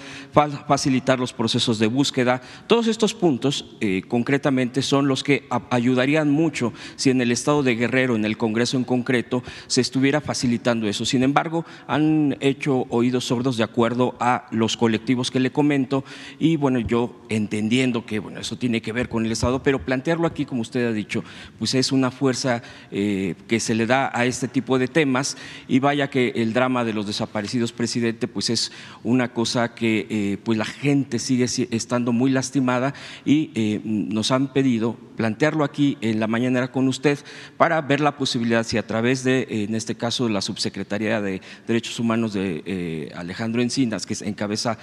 facilitar los procesos de búsqueda. Todos estos puntos eh, concretamente son los que ayudarían mucho si en el estado de Guerrero, en el Congreso en concreto, se estuviera facilitando eso. Sin embargo, han hecho oídos sordos de acuerdo a los colectivos que le comento y bueno, yo entendiendo que bueno, eso tiene que ver con el Estado, pero plantearlo aquí, como usted ha dicho, pues es una fuerza eh, que se le da a este tipo de temas y vaya que el drama de los desaparecidos, presidente, pues es una cosa que eh, pues la gente sigue estando muy lastimada y eh, nos han pedido plantearlo aquí en la mañana con usted para ver la posibilidad si a través de, en este caso, la Subsecretaría de Derechos Humanos de eh, Alejandro Encinas, que encabeza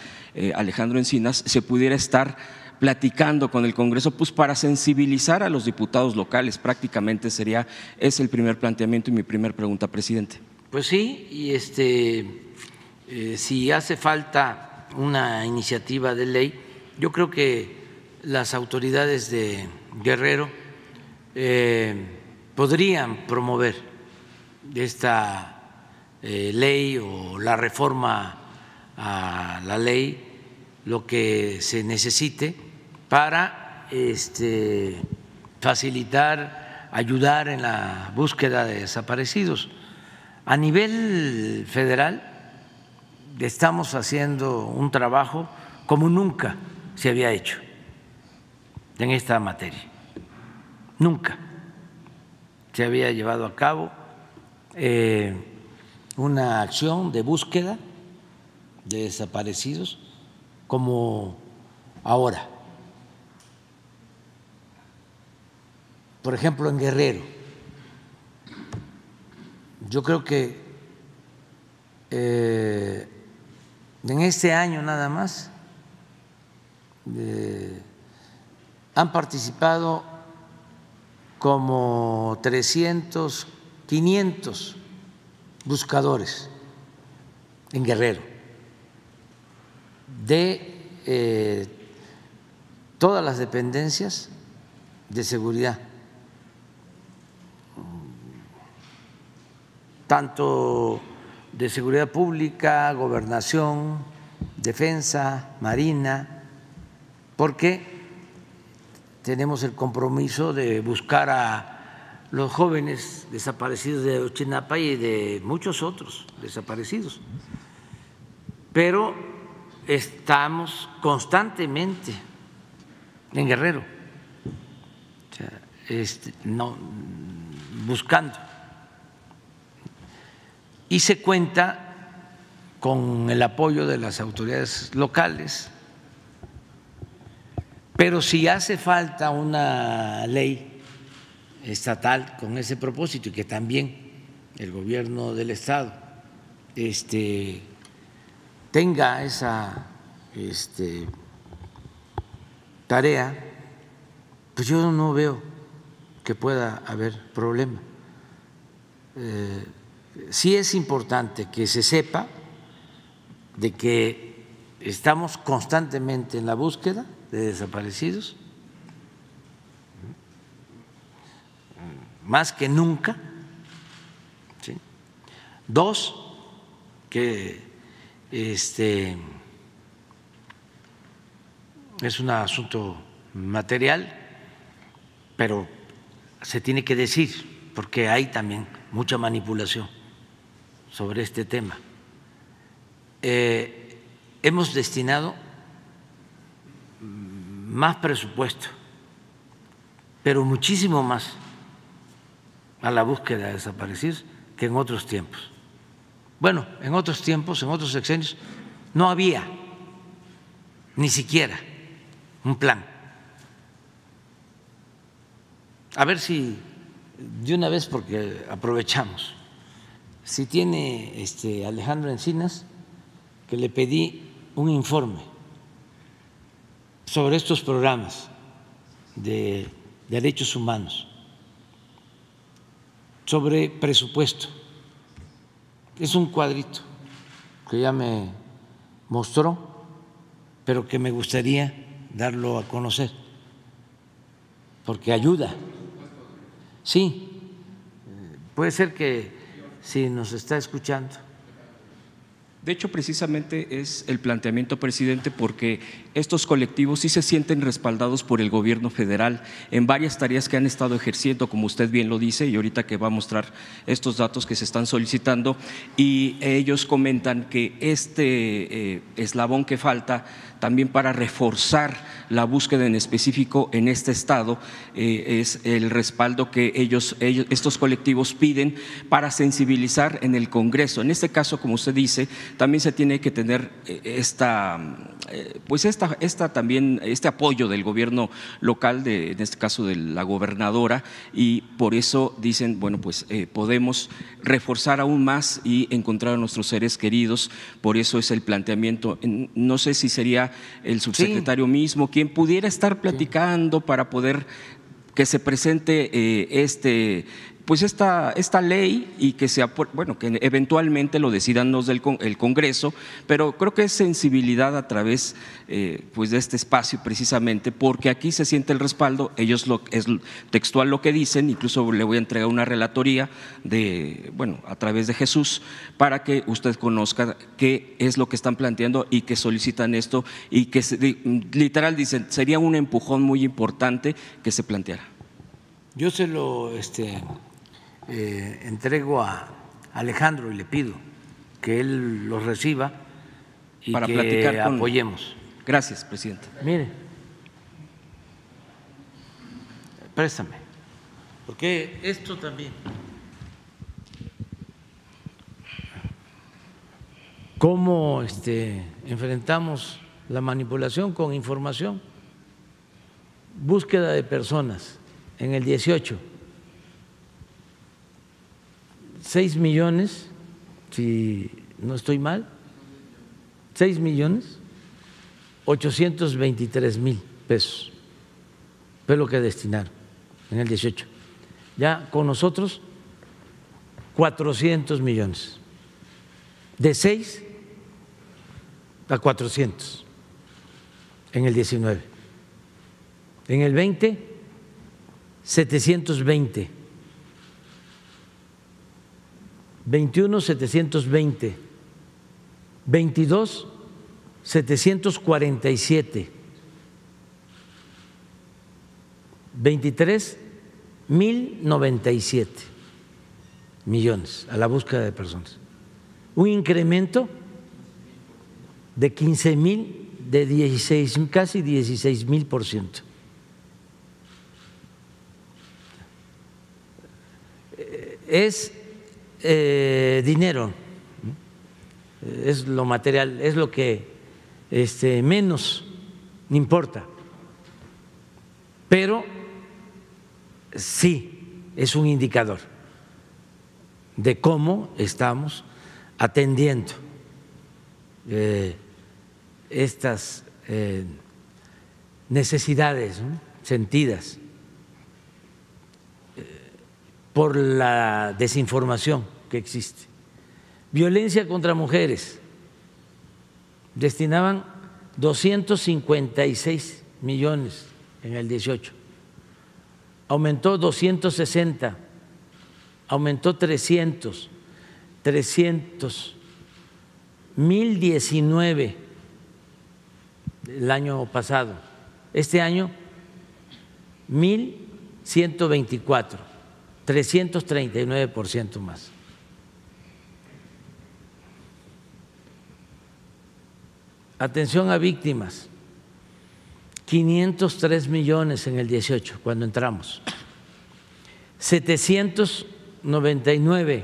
Alejandro Encinas, se pudiera estar platicando con el Congreso, pues para sensibilizar a los diputados locales. Prácticamente sería, es el primer planteamiento y mi primera pregunta, presidente. Pues sí, y este, eh, si hace falta una iniciativa de ley, yo creo que las autoridades de Guerrero eh, podrían promover esta eh, ley o la reforma a la ley, lo que se necesite para este, facilitar, ayudar en la búsqueda de desaparecidos a nivel federal estamos haciendo un trabajo como nunca se había hecho en esta materia. Nunca se había llevado a cabo eh, una acción de búsqueda de desaparecidos como ahora. Por ejemplo, en Guerrero. Yo creo que eh, en este año nada más eh, han participado como 300, 500 buscadores en Guerrero de eh, todas las dependencias de seguridad, tanto de seguridad pública, gobernación, defensa, marina, porque tenemos el compromiso de buscar a los jóvenes desaparecidos de Ochinapa y de muchos otros desaparecidos. Pero estamos constantemente en Guerrero, este, no, buscando. Y se cuenta con el apoyo de las autoridades locales, pero si hace falta una ley estatal con ese propósito y que también el gobierno del estado este, tenga esa este, tarea, pues yo no veo que pueda haber problema. Eh, sí es importante que se sepa de que estamos constantemente en la búsqueda de desaparecidos más que nunca. Dos, que este, es un asunto material, pero se tiene que decir, porque hay también mucha manipulación sobre este tema. Eh, hemos destinado más presupuesto, pero muchísimo más a la búsqueda de desaparecidos que en otros tiempos. Bueno, en otros tiempos, en otros sexenios, no había ni siquiera un plan. A ver si de una vez, porque aprovechamos, si tiene este Alejandro Encinas, que le pedí un informe sobre estos programas de derechos humanos sobre presupuesto. Es un cuadrito que ya me mostró, pero que me gustaría darlo a conocer, porque ayuda. Sí, puede ser que si nos está escuchando. De hecho, precisamente es el planteamiento, presidente, porque estos colectivos sí se sienten respaldados por el gobierno federal en varias tareas que han estado ejerciendo, como usted bien lo dice, y ahorita que va a mostrar estos datos que se están solicitando, y ellos comentan que este eh, eslabón que falta también para reforzar la búsqueda en específico en este estado eh, es el respaldo que ellos, estos colectivos piden para sensibilizar en el Congreso. En este caso, como usted dice, también se tiene que tener eh, esta, pues esta, esta también este apoyo del gobierno local, de, en este caso de la gobernadora, y por eso dicen, bueno, pues podemos reforzar aún más y encontrar a nuestros seres queridos. Por eso es el planteamiento. No sé si sería el subsecretario mismo, quien pudiera estar platicando para poder que se presente eh, este pues esta, esta ley y que sea, bueno, que eventualmente lo decidan los del el Congreso, pero creo que es sensibilidad a través eh, pues de este espacio precisamente, porque aquí se siente el respaldo, ellos lo, es textual lo que dicen, incluso le voy a entregar una relatoría de, bueno, a través de Jesús, para que usted conozca qué es lo que están planteando y que solicitan esto y que literal dicen, sería un empujón muy importante que se planteara. Yo se lo este, eh, entrego a Alejandro y le pido que él los reciba y Para que platicar apoyemos. Gracias, presidente. Mire, préstame, porque esto también. cómo este, enfrentamos la manipulación con información, búsqueda de personas en el 18, 6 millones, si no estoy mal, 6 millones 823 mil pesos fue lo que destinaron en el 18. Ya con nosotros 400 millones, de 6 a 400 en el 19. En el 20, 720. 21, 720. 22, 747. 23, 1097 millones a la búsqueda de personas. Un incremento de 15 mil, de 16, casi 16 mil por ciento. Es eh, dinero, es lo material, es lo que este, menos importa, pero sí es un indicador de cómo estamos atendiendo eh, estas eh, necesidades sentidas por la desinformación existe. Violencia contra mujeres. Destinaban 256 millones en el 18. Aumentó 260, aumentó 300, 300 1019 el año pasado. Este año, 1124, 339% más. Atención a víctimas, 503 millones en el 18 cuando entramos, 799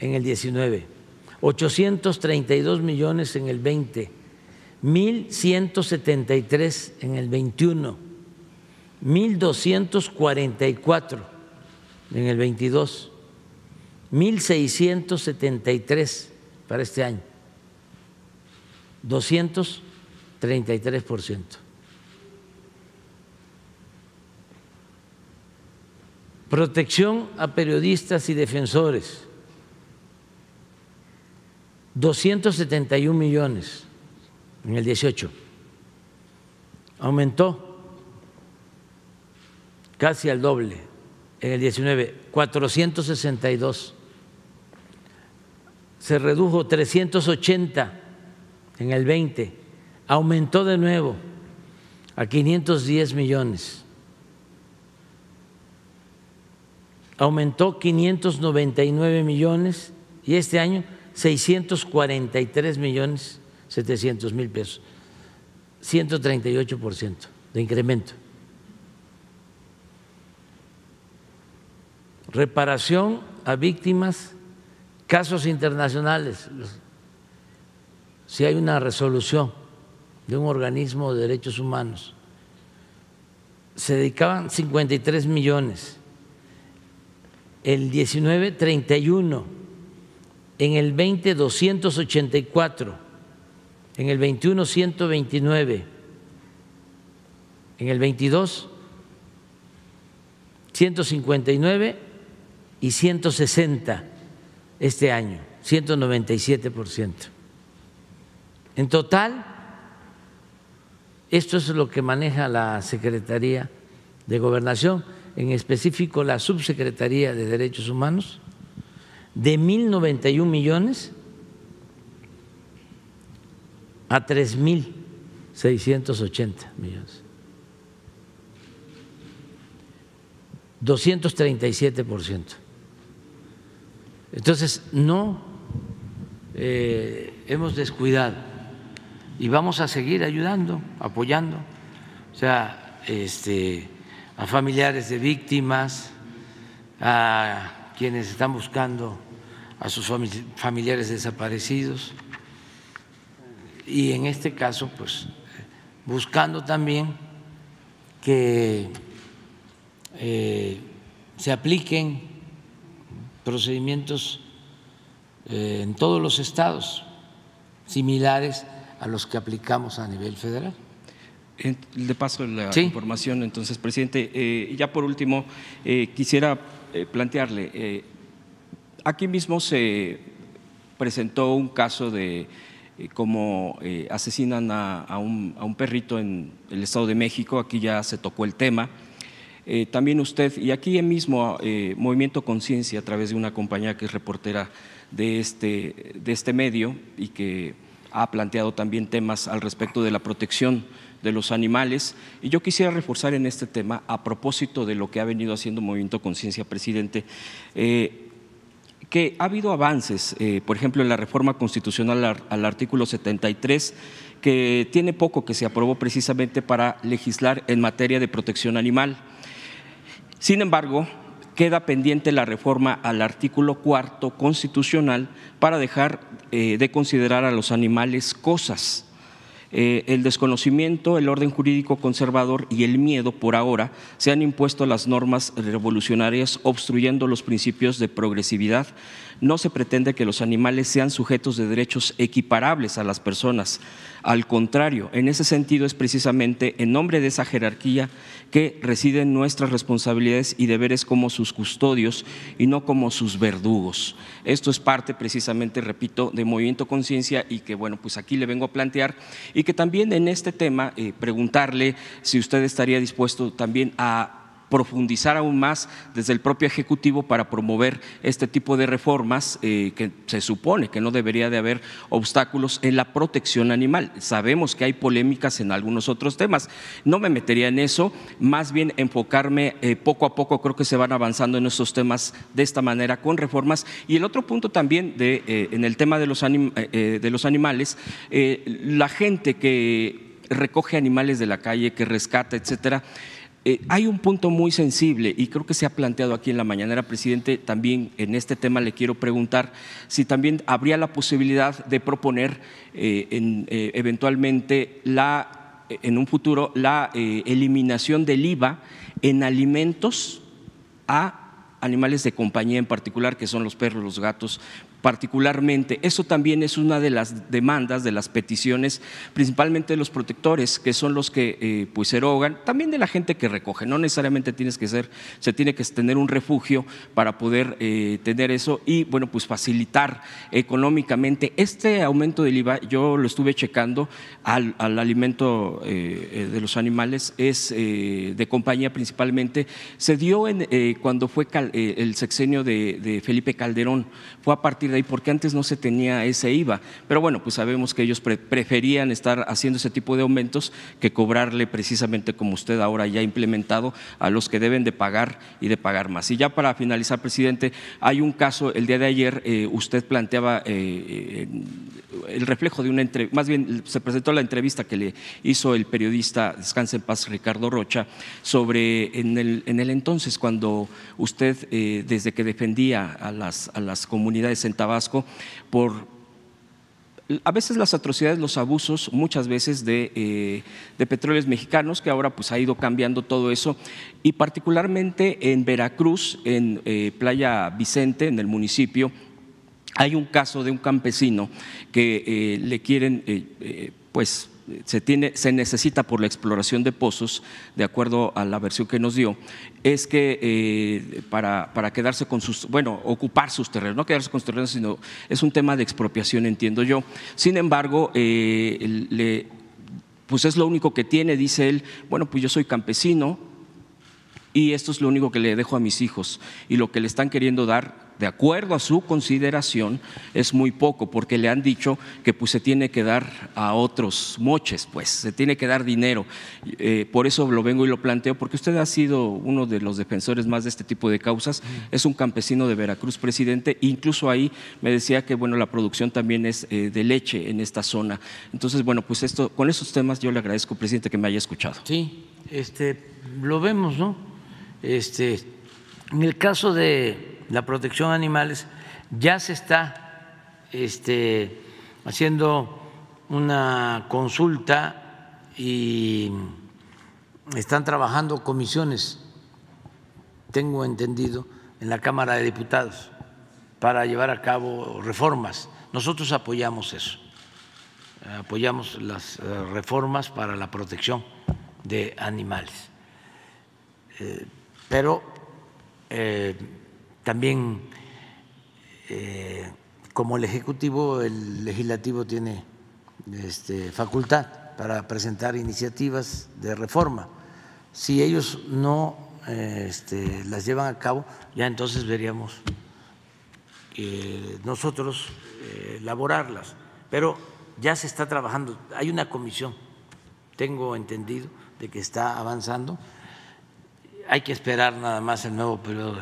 en el 19 832 millones en el 20, 1.173 en el 21, 1.244 en el 22, 1.673 para este año, 233 por ciento. Protección a periodistas y defensores 271 millones en el 18. Aumentó casi al doble en el 19, 462. Se redujo 380 en el 20, aumentó de nuevo a 510 millones. Aumentó 599 millones y este año 643 millones 700 mil pesos, 138 por ciento de incremento. Reparación a víctimas, casos internacionales. Si hay una resolución de un organismo de derechos humanos, se dedicaban 53 millones, el 19, 31 en el 20 284, en el 21 129, en el 22 159 y 160 este año, 197 por ciento. En total, esto es lo que maneja la Secretaría de Gobernación, en específico la Subsecretaría de Derechos Humanos de 1.091 millones a 3.680 millones. 237 por ciento. Entonces, no eh, hemos descuidado y vamos a seguir ayudando, apoyando, o sea, este, a familiares de víctimas, a quienes están buscando a sus familiares desaparecidos. Y en este caso, pues, buscando también que eh, se apliquen procedimientos eh, en todos los estados similares a los que aplicamos a nivel federal. De paso la información, entonces, presidente. Eh, ya por último, quisiera plantearle, aquí mismo se presentó un caso de eh, cómo eh, asesinan a, un, perrito en el Estado de México, aquí ya se tocó el tema. Eh, también usted, y aquí mismo Movimiento Conciencia, a través de una compañía que es reportera de este, de este medio y que ha planteado también temas al respecto de la protección de los animales. Y yo quisiera reforzar en este tema, a propósito de lo que ha venido haciendo Movimiento Conciencia, presidente, que ha habido avances, eh, por ejemplo, en la reforma constitucional al, artículo 73, que tiene poco que se aprobó precisamente para legislar en materia de protección animal. Sin embargo, queda pendiente la reforma al artículo cuarto constitucional para dejar eh, de considerar a los animales cosas eh, el desconocimiento, el orden jurídico conservador y el miedo por ahora se han impuesto las normas revolucionarias obstruyendo los principios de progresividad. No se pretende que los animales sean sujetos de derechos equiparables a las personas. Al contrario, en ese sentido es precisamente en nombre de esa jerarquía que residen nuestras responsabilidades y deberes como sus custodios y no como sus verdugos. Esto es parte precisamente, repito, de Movimiento Conciencia y que, bueno, pues aquí le vengo a plantear y que también en este tema eh, preguntarle si usted estaría dispuesto también a profundizar aún más desde el propio Ejecutivo para promover este tipo de reformas eh, que se supone que no debería de haber obstáculos en la protección animal. Sabemos que hay polémicas en algunos otros temas. No me metería en eso, más bien enfocarme eh, poco a poco, creo que se van avanzando en estos temas de esta manera con reformas. Y el otro punto también de, eh, en el tema de los, de los animales, la gente que recoge animales de la calle, que rescata, etcétera, eh, hay un punto muy sensible y creo que se ha planteado aquí en la mañanera, presidente, también en este tema le quiero preguntar si también habría la posibilidad de proponer eh, eh, eventualmente la, en un futuro la eliminación del IVA en alimentos a animales de compañía en particular, que son los perros, los gatos, particularmente. Eso también es una de las demandas, de las peticiones, principalmente de los protectores, que son los que eh, pues erogan, también de la gente que recoge. No necesariamente tienes que ser, se tiene que tener un refugio para poder eh, tener eso y bueno, pues facilitar económicamente. Este aumento del IVA, yo lo estuve checando al, alimento eh, de los animales, es de compañía principalmente. Se dio en, cuando fue el sexenio de, de Felipe Calderón, fue a partir de y porque antes no se tenía ese IVA. Pero bueno, pues sabemos que ellos preferían estar haciendo ese tipo de aumentos que cobrarle precisamente como usted ahora ya ha implementado a los que deben de pagar y de pagar más. Y ya para finalizar, presidente, hay un caso, el día de ayer eh, usted planteaba eh, el reflejo de una entrevista, más bien se presentó la entrevista que le hizo el periodista Descanse en Paz Ricardo Rocha sobre en el, en el entonces cuando usted, eh, desde que defendía a las, a las comunidades en Tabasco, por a veces las atrocidades, los abusos, muchas veces de, eh, de, petróleos mexicanos, que ahora pues ha ido cambiando todo eso, y particularmente en Veracruz, en eh, Playa Vicente, en el municipio, hay un caso de un campesino que eh, le quieren, eh, pues se, tiene, se necesita por la exploración de pozos, de acuerdo a la versión que nos dio, es que para, para, quedarse con sus, bueno, ocupar sus terrenos, no quedarse con sus terrenos, sino es un tema de expropiación, entiendo yo. Sin embargo, le, pues es lo único que tiene, dice él, bueno, pues yo soy campesino y esto es lo único que le dejo a mis hijos y lo que le están queriendo dar de acuerdo a su consideración, es muy poco, porque le han dicho que pues, se tiene que dar a otros moches, pues se tiene que dar dinero. Eh, por eso lo vengo y lo planteo, porque usted ha sido uno de los defensores más de este tipo de causas. Es un campesino de Veracruz, presidente, incluso ahí me decía que bueno, la producción también es eh, de leche en esta zona. Entonces, bueno, pues esto, con esos temas yo le agradezco, presidente, que me haya escuchado. Sí, este, lo vemos, ¿no? Este, en el caso de la protección de animales, Ya se está este, haciendo una consulta y están trabajando comisiones, tengo entendido, en la Cámara de Diputados para llevar a cabo reformas. Nosotros apoyamos eso, apoyamos las eh, reformas para la protección de animales. Eh, pero eh, también, como el Ejecutivo, el Legislativo tiene este, facultad para presentar iniciativas de reforma. Si ellos no este, las llevan a cabo, ya entonces veríamos nosotros eh, elaborarlas. Pero ya se está trabajando, hay una comisión, tengo entendido, de que está avanzando. Hay que esperar nada más el nuevo periodo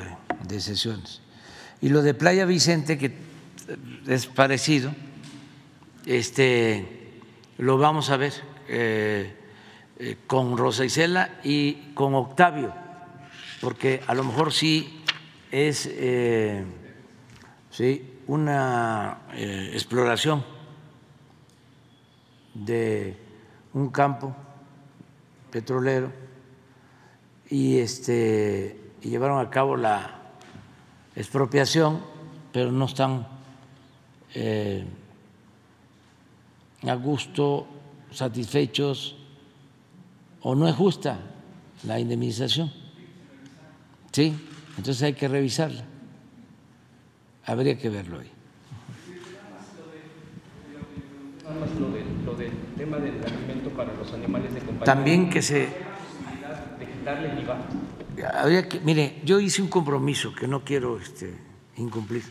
de, sesiones. Y lo de Playa Vicente, que es parecido, este, lo vamos a ver eh, eh, con Rosa Isela y con Octavio porque a lo mejor sí es eh, una eh, exploración de un campo petrolero y, este, y llevaron a cabo la expropiación, pero no están eh, a gusto, satisfechos o no es justa la indemnización. Sí, entonces hay que revisarla. Habría que verlo ahí. Nada más lo, de, lo del tema del alimento para los animales de compañía. También que se. De quitarle el IVA. Mire, yo hice un compromiso que no quiero este, incumplir,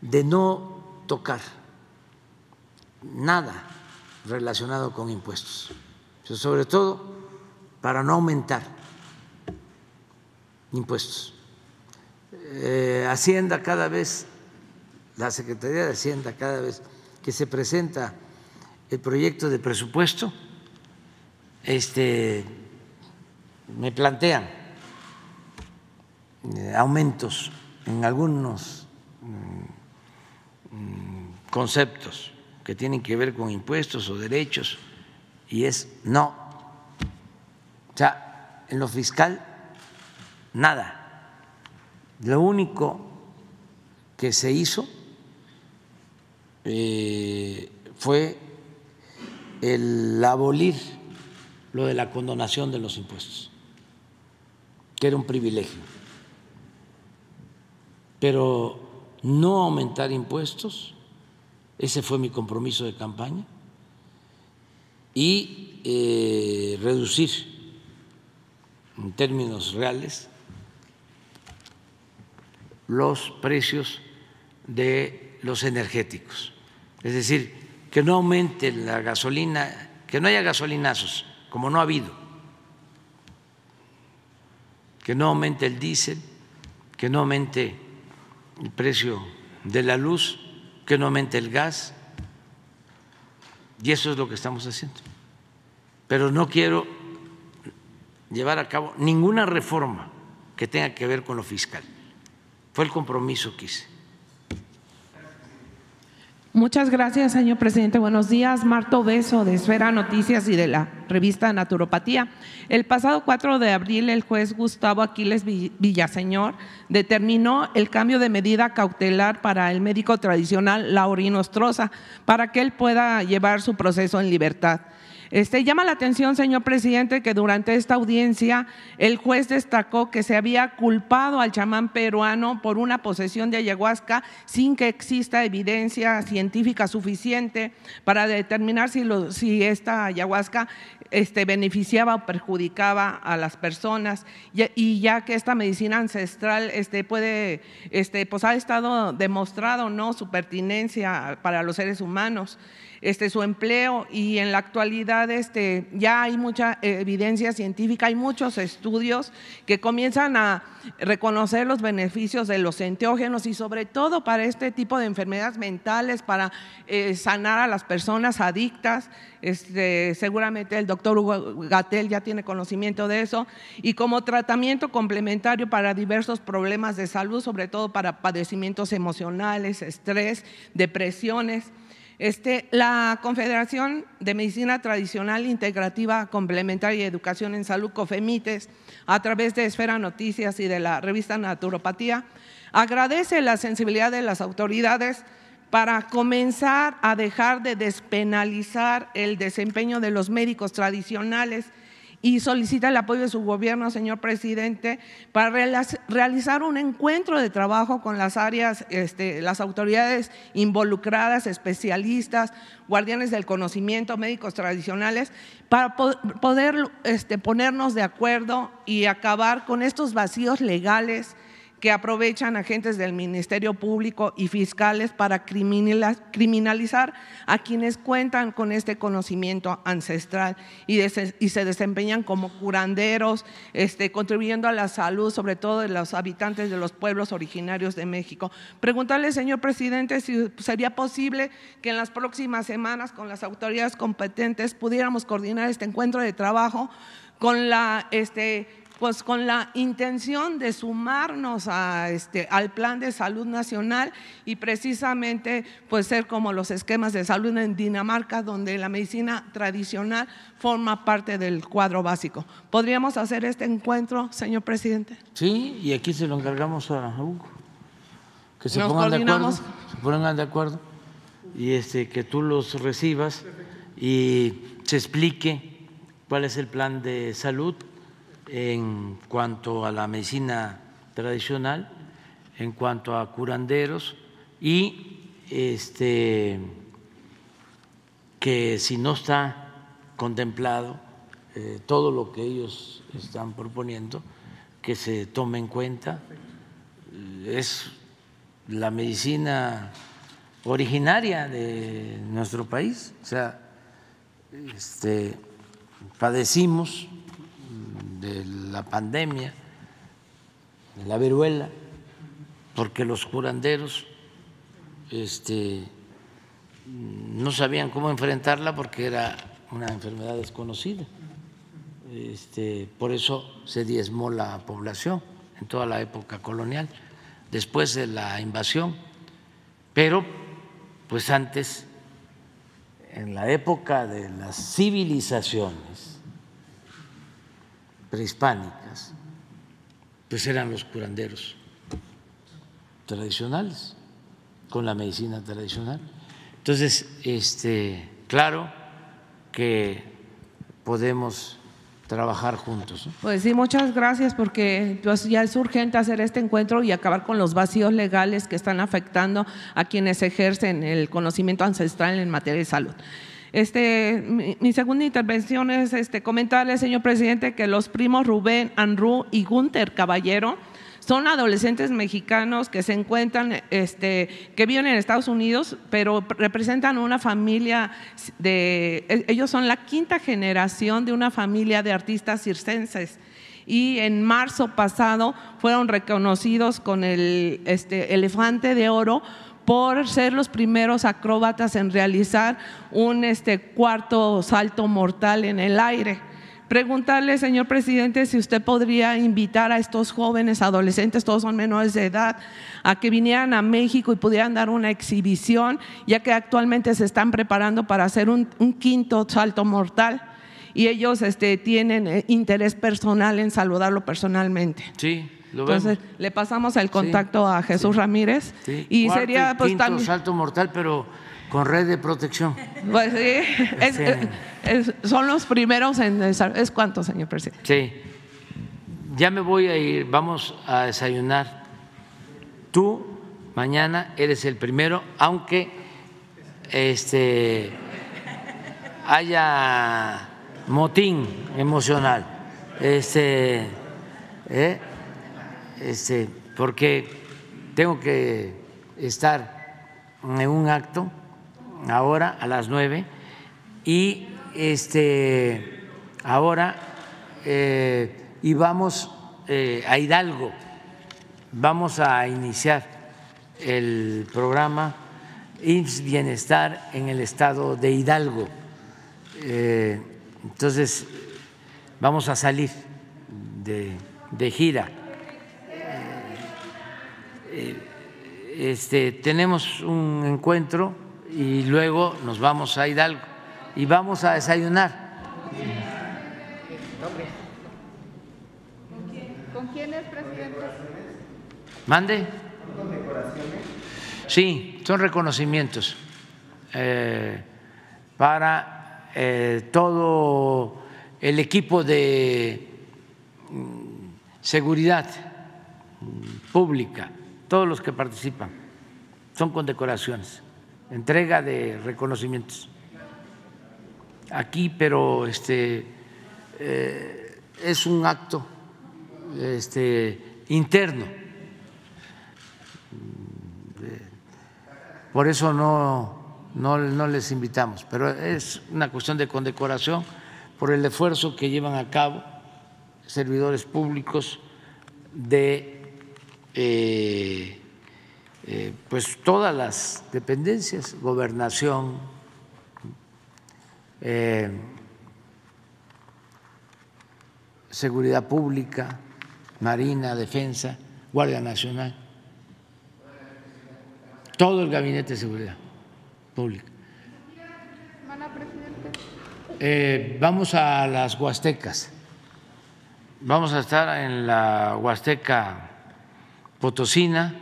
de no tocar nada relacionado con impuestos, sobre todo para no aumentar impuestos. Eh, Hacienda cada vez, la Secretaría de Hacienda cada vez que se presenta el proyecto de presupuesto, este, me plantean eh, aumentos en algunos mm, mm, conceptos que tienen que ver con impuestos o derechos y es no. O sea, en lo fiscal nada. Lo único que se hizo eh, fue el abolir lo de la condonación de los impuestos, que era un privilegio, pero no aumentar impuestos, ese fue mi compromiso de campaña, y eh, reducir en términos reales los precios de los energéticos. Es decir, que no aumente la gasolina, que no haya gasolinazos, como no ha habido, que no aumente el diésel, que no aumente el precio de la luz, que no aumente el gas. Y eso es lo que estamos haciendo. Pero no quiero llevar a cabo ninguna reforma que tenga que ver con lo fiscal. Fue el compromiso que hice. Muchas gracias, señor presidente. Buenos días. Marto Beso, de Esfera Noticias y de la revista Naturopatía. El pasado 4 de abril, el juez Gustavo Aquiles Villaseñor determinó el cambio de medida cautelar para el médico tradicional Laurino Ostroza para que él pueda llevar su proceso en libertad. Este, llama la atención, señor presidente, que durante esta audiencia el juez destacó que se había culpado al chamán peruano por una posesión de ayahuasca sin que exista evidencia científica suficiente para determinar si, esta ayahuasca este, beneficiaba o perjudicaba a las personas y, ya que esta medicina ancestral este, puede, este, pues ha estado demostrado no su pertinencia para los seres humanos. Este, su empleo y en la actualidad este, ya hay mucha evidencia científica, hay muchos estudios que comienzan a reconocer los beneficios de los enteógenos y sobre todo para este tipo de enfermedades mentales, para eh, sanar a las personas adictas. Este, seguramente el doctor Hugo Gatel ya tiene conocimiento de eso, y como tratamiento complementario para diversos problemas de salud, sobre todo para padecimientos emocionales, estrés, depresiones. Este, la Confederación de Medicina Tradicional Integrativa Complementaria y Educación en Salud, COFEMITES, a través de Esfera Noticias y de la revista Naturopatía, agradece la sensibilidad de las autoridades para comenzar a dejar de despenalizar el desempeño de los médicos tradicionales y solicita el apoyo de su gobierno, señor presidente, para realizar un encuentro de trabajo con las áreas, este, las autoridades involucradas, especialistas, guardianes del conocimiento, médicos tradicionales, para poder este, ponernos de acuerdo y acabar con estos vacíos legales que aprovechan agentes del Ministerio Público y fiscales para criminalizar a quienes cuentan con este conocimiento ancestral y, se desempeñan como curanderos, este, contribuyendo a la salud, sobre todo de los habitantes de los pueblos originarios de México. Preguntarle, señor presidente, si sería posible que en las próximas semanas con las autoridades competentes pudiéramos coordinar este encuentro de trabajo con la este, pues con la intención de sumarnos a este, al plan de salud nacional y precisamente pues ser como los esquemas de salud en Dinamarca, donde la medicina tradicional forma parte del cuadro básico. ¿Podríamos hacer este encuentro, señor presidente? Sí, y aquí se lo encargamos a Hugo. Que se pongan de acuerdo, se pongan de acuerdo y este, que tú los recibas y se explique cuál es el plan de salud en cuanto a la medicina tradicional, en cuanto a curanderos y este, que si no está contemplado eh, todo lo que ellos están proponiendo, que se tome en cuenta. Es la medicina originaria de nuestro país, o sea, este, padecimos de la pandemia, de la viruela, porque los curanderos este, no sabían cómo enfrentarla porque era una enfermedad desconocida. Este, por eso se diezmó la población en toda la época colonial, después de la invasión. Pero, pues antes, en la época de las civilizaciones, prehispánicas, pues eran los curanderos tradicionales, con la medicina tradicional. Entonces, este, claro que podemos trabajar juntos. Pues sí, muchas gracias porque pues, ya es urgente hacer este encuentro y acabar con los vacíos legales que están afectando a quienes ejercen el conocimiento ancestral en materia de salud. Este, mi, segunda intervención es este, comentarle, señor presidente, que los primos Rubén, Anru y Gunter Caballero son adolescentes mexicanos que se encuentran, este, que viven en Estados Unidos, pero representan una familia de, e, ellos son la quinta generación de una familia de artistas circenses. Y en marzo pasado fueron reconocidos con el este, elefante de oro por ser los primeros acróbatas en realizar un este, cuarto salto mortal en el aire. Preguntarle, señor presidente, si usted podría invitar a estos jóvenes adolescentes, todos son menores de edad, a que vinieran a México y pudieran dar una exhibición, ya que actualmente se están preparando para hacer un, quinto salto mortal y ellos este, tienen eh, interés personal en saludarlo personalmente. Sí, entonces, le pasamos el contacto a Jesús Ramírez y sería pues también salto mortal, pero con red de protección. Pues sí, son los primeros en ¿Es cuánto, señor presidente? Sí. Ya me voy a ir, vamos a desayunar. Tú mañana eres el primero, aunque este haya motín emocional. Este, ¿eh? Este, porque tengo que estar en un acto ahora a las nueve y este ahora eh, y vamos eh, a Hidalgo, vamos a iniciar el programa IMSS Bienestar en el estado de Hidalgo. Eh, entonces, vamos a salir de, gira. Este, tenemos un encuentro y luego nos vamos a Hidalgo y vamos a desayunar. ¿Con quién es, presidente? ¿Mande? Sí, son reconocimientos eh, para eh, todo el equipo de mm, seguridad mm, pública, todos los que participan, son condecoraciones entrega de reconocimientos aquí, pero este eh, es un acto este, interno. Por eso no, no, no les invitamos, pero es una cuestión de condecoración por el esfuerzo que llevan a cabo servidores públicos de eh, eh, pues todas las dependencias, gobernación, eh, seguridad pública, marina, defensa, Guardia Nacional, todo el gabinete de seguridad pública. Vamos a las Huastecas. Vamos a estar en la Huasteca Potosina,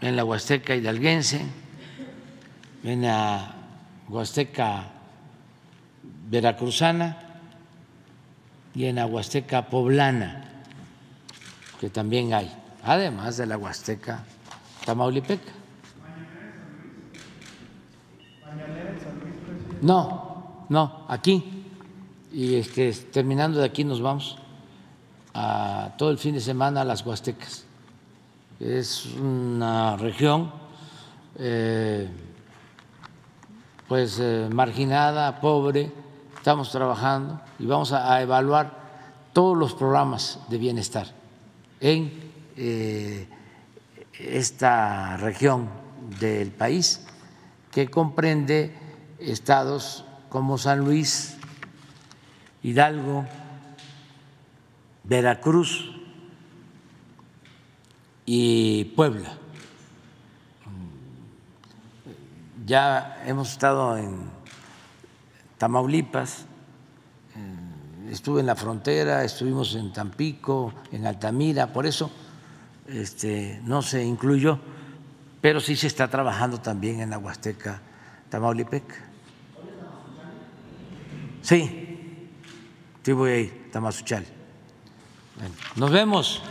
en la Huasteca hidalguense, en la Huasteca veracruzana y en la Huasteca poblana, que también hay, además de la Huasteca tamaulipeca. No, no, aquí. Y este, terminando de aquí nos vamos a todo el fin de semana a las Huastecas es una región eh, pues eh, marginada, pobre, estamos trabajando y vamos a, evaluar todos los programas de bienestar en eh, esta región del país que comprende estados como San Luis, Hidalgo, Veracruz, y Puebla. Ya hemos estado en Tamaulipas, estuve en la frontera, estuvimos en Tampico, en Altamira, por eso este, no se incluyó, pero sí se está trabajando también en la Huasteca Tamaulipec. Sí, sí voy a ir, Tamazuchal. nos vemos.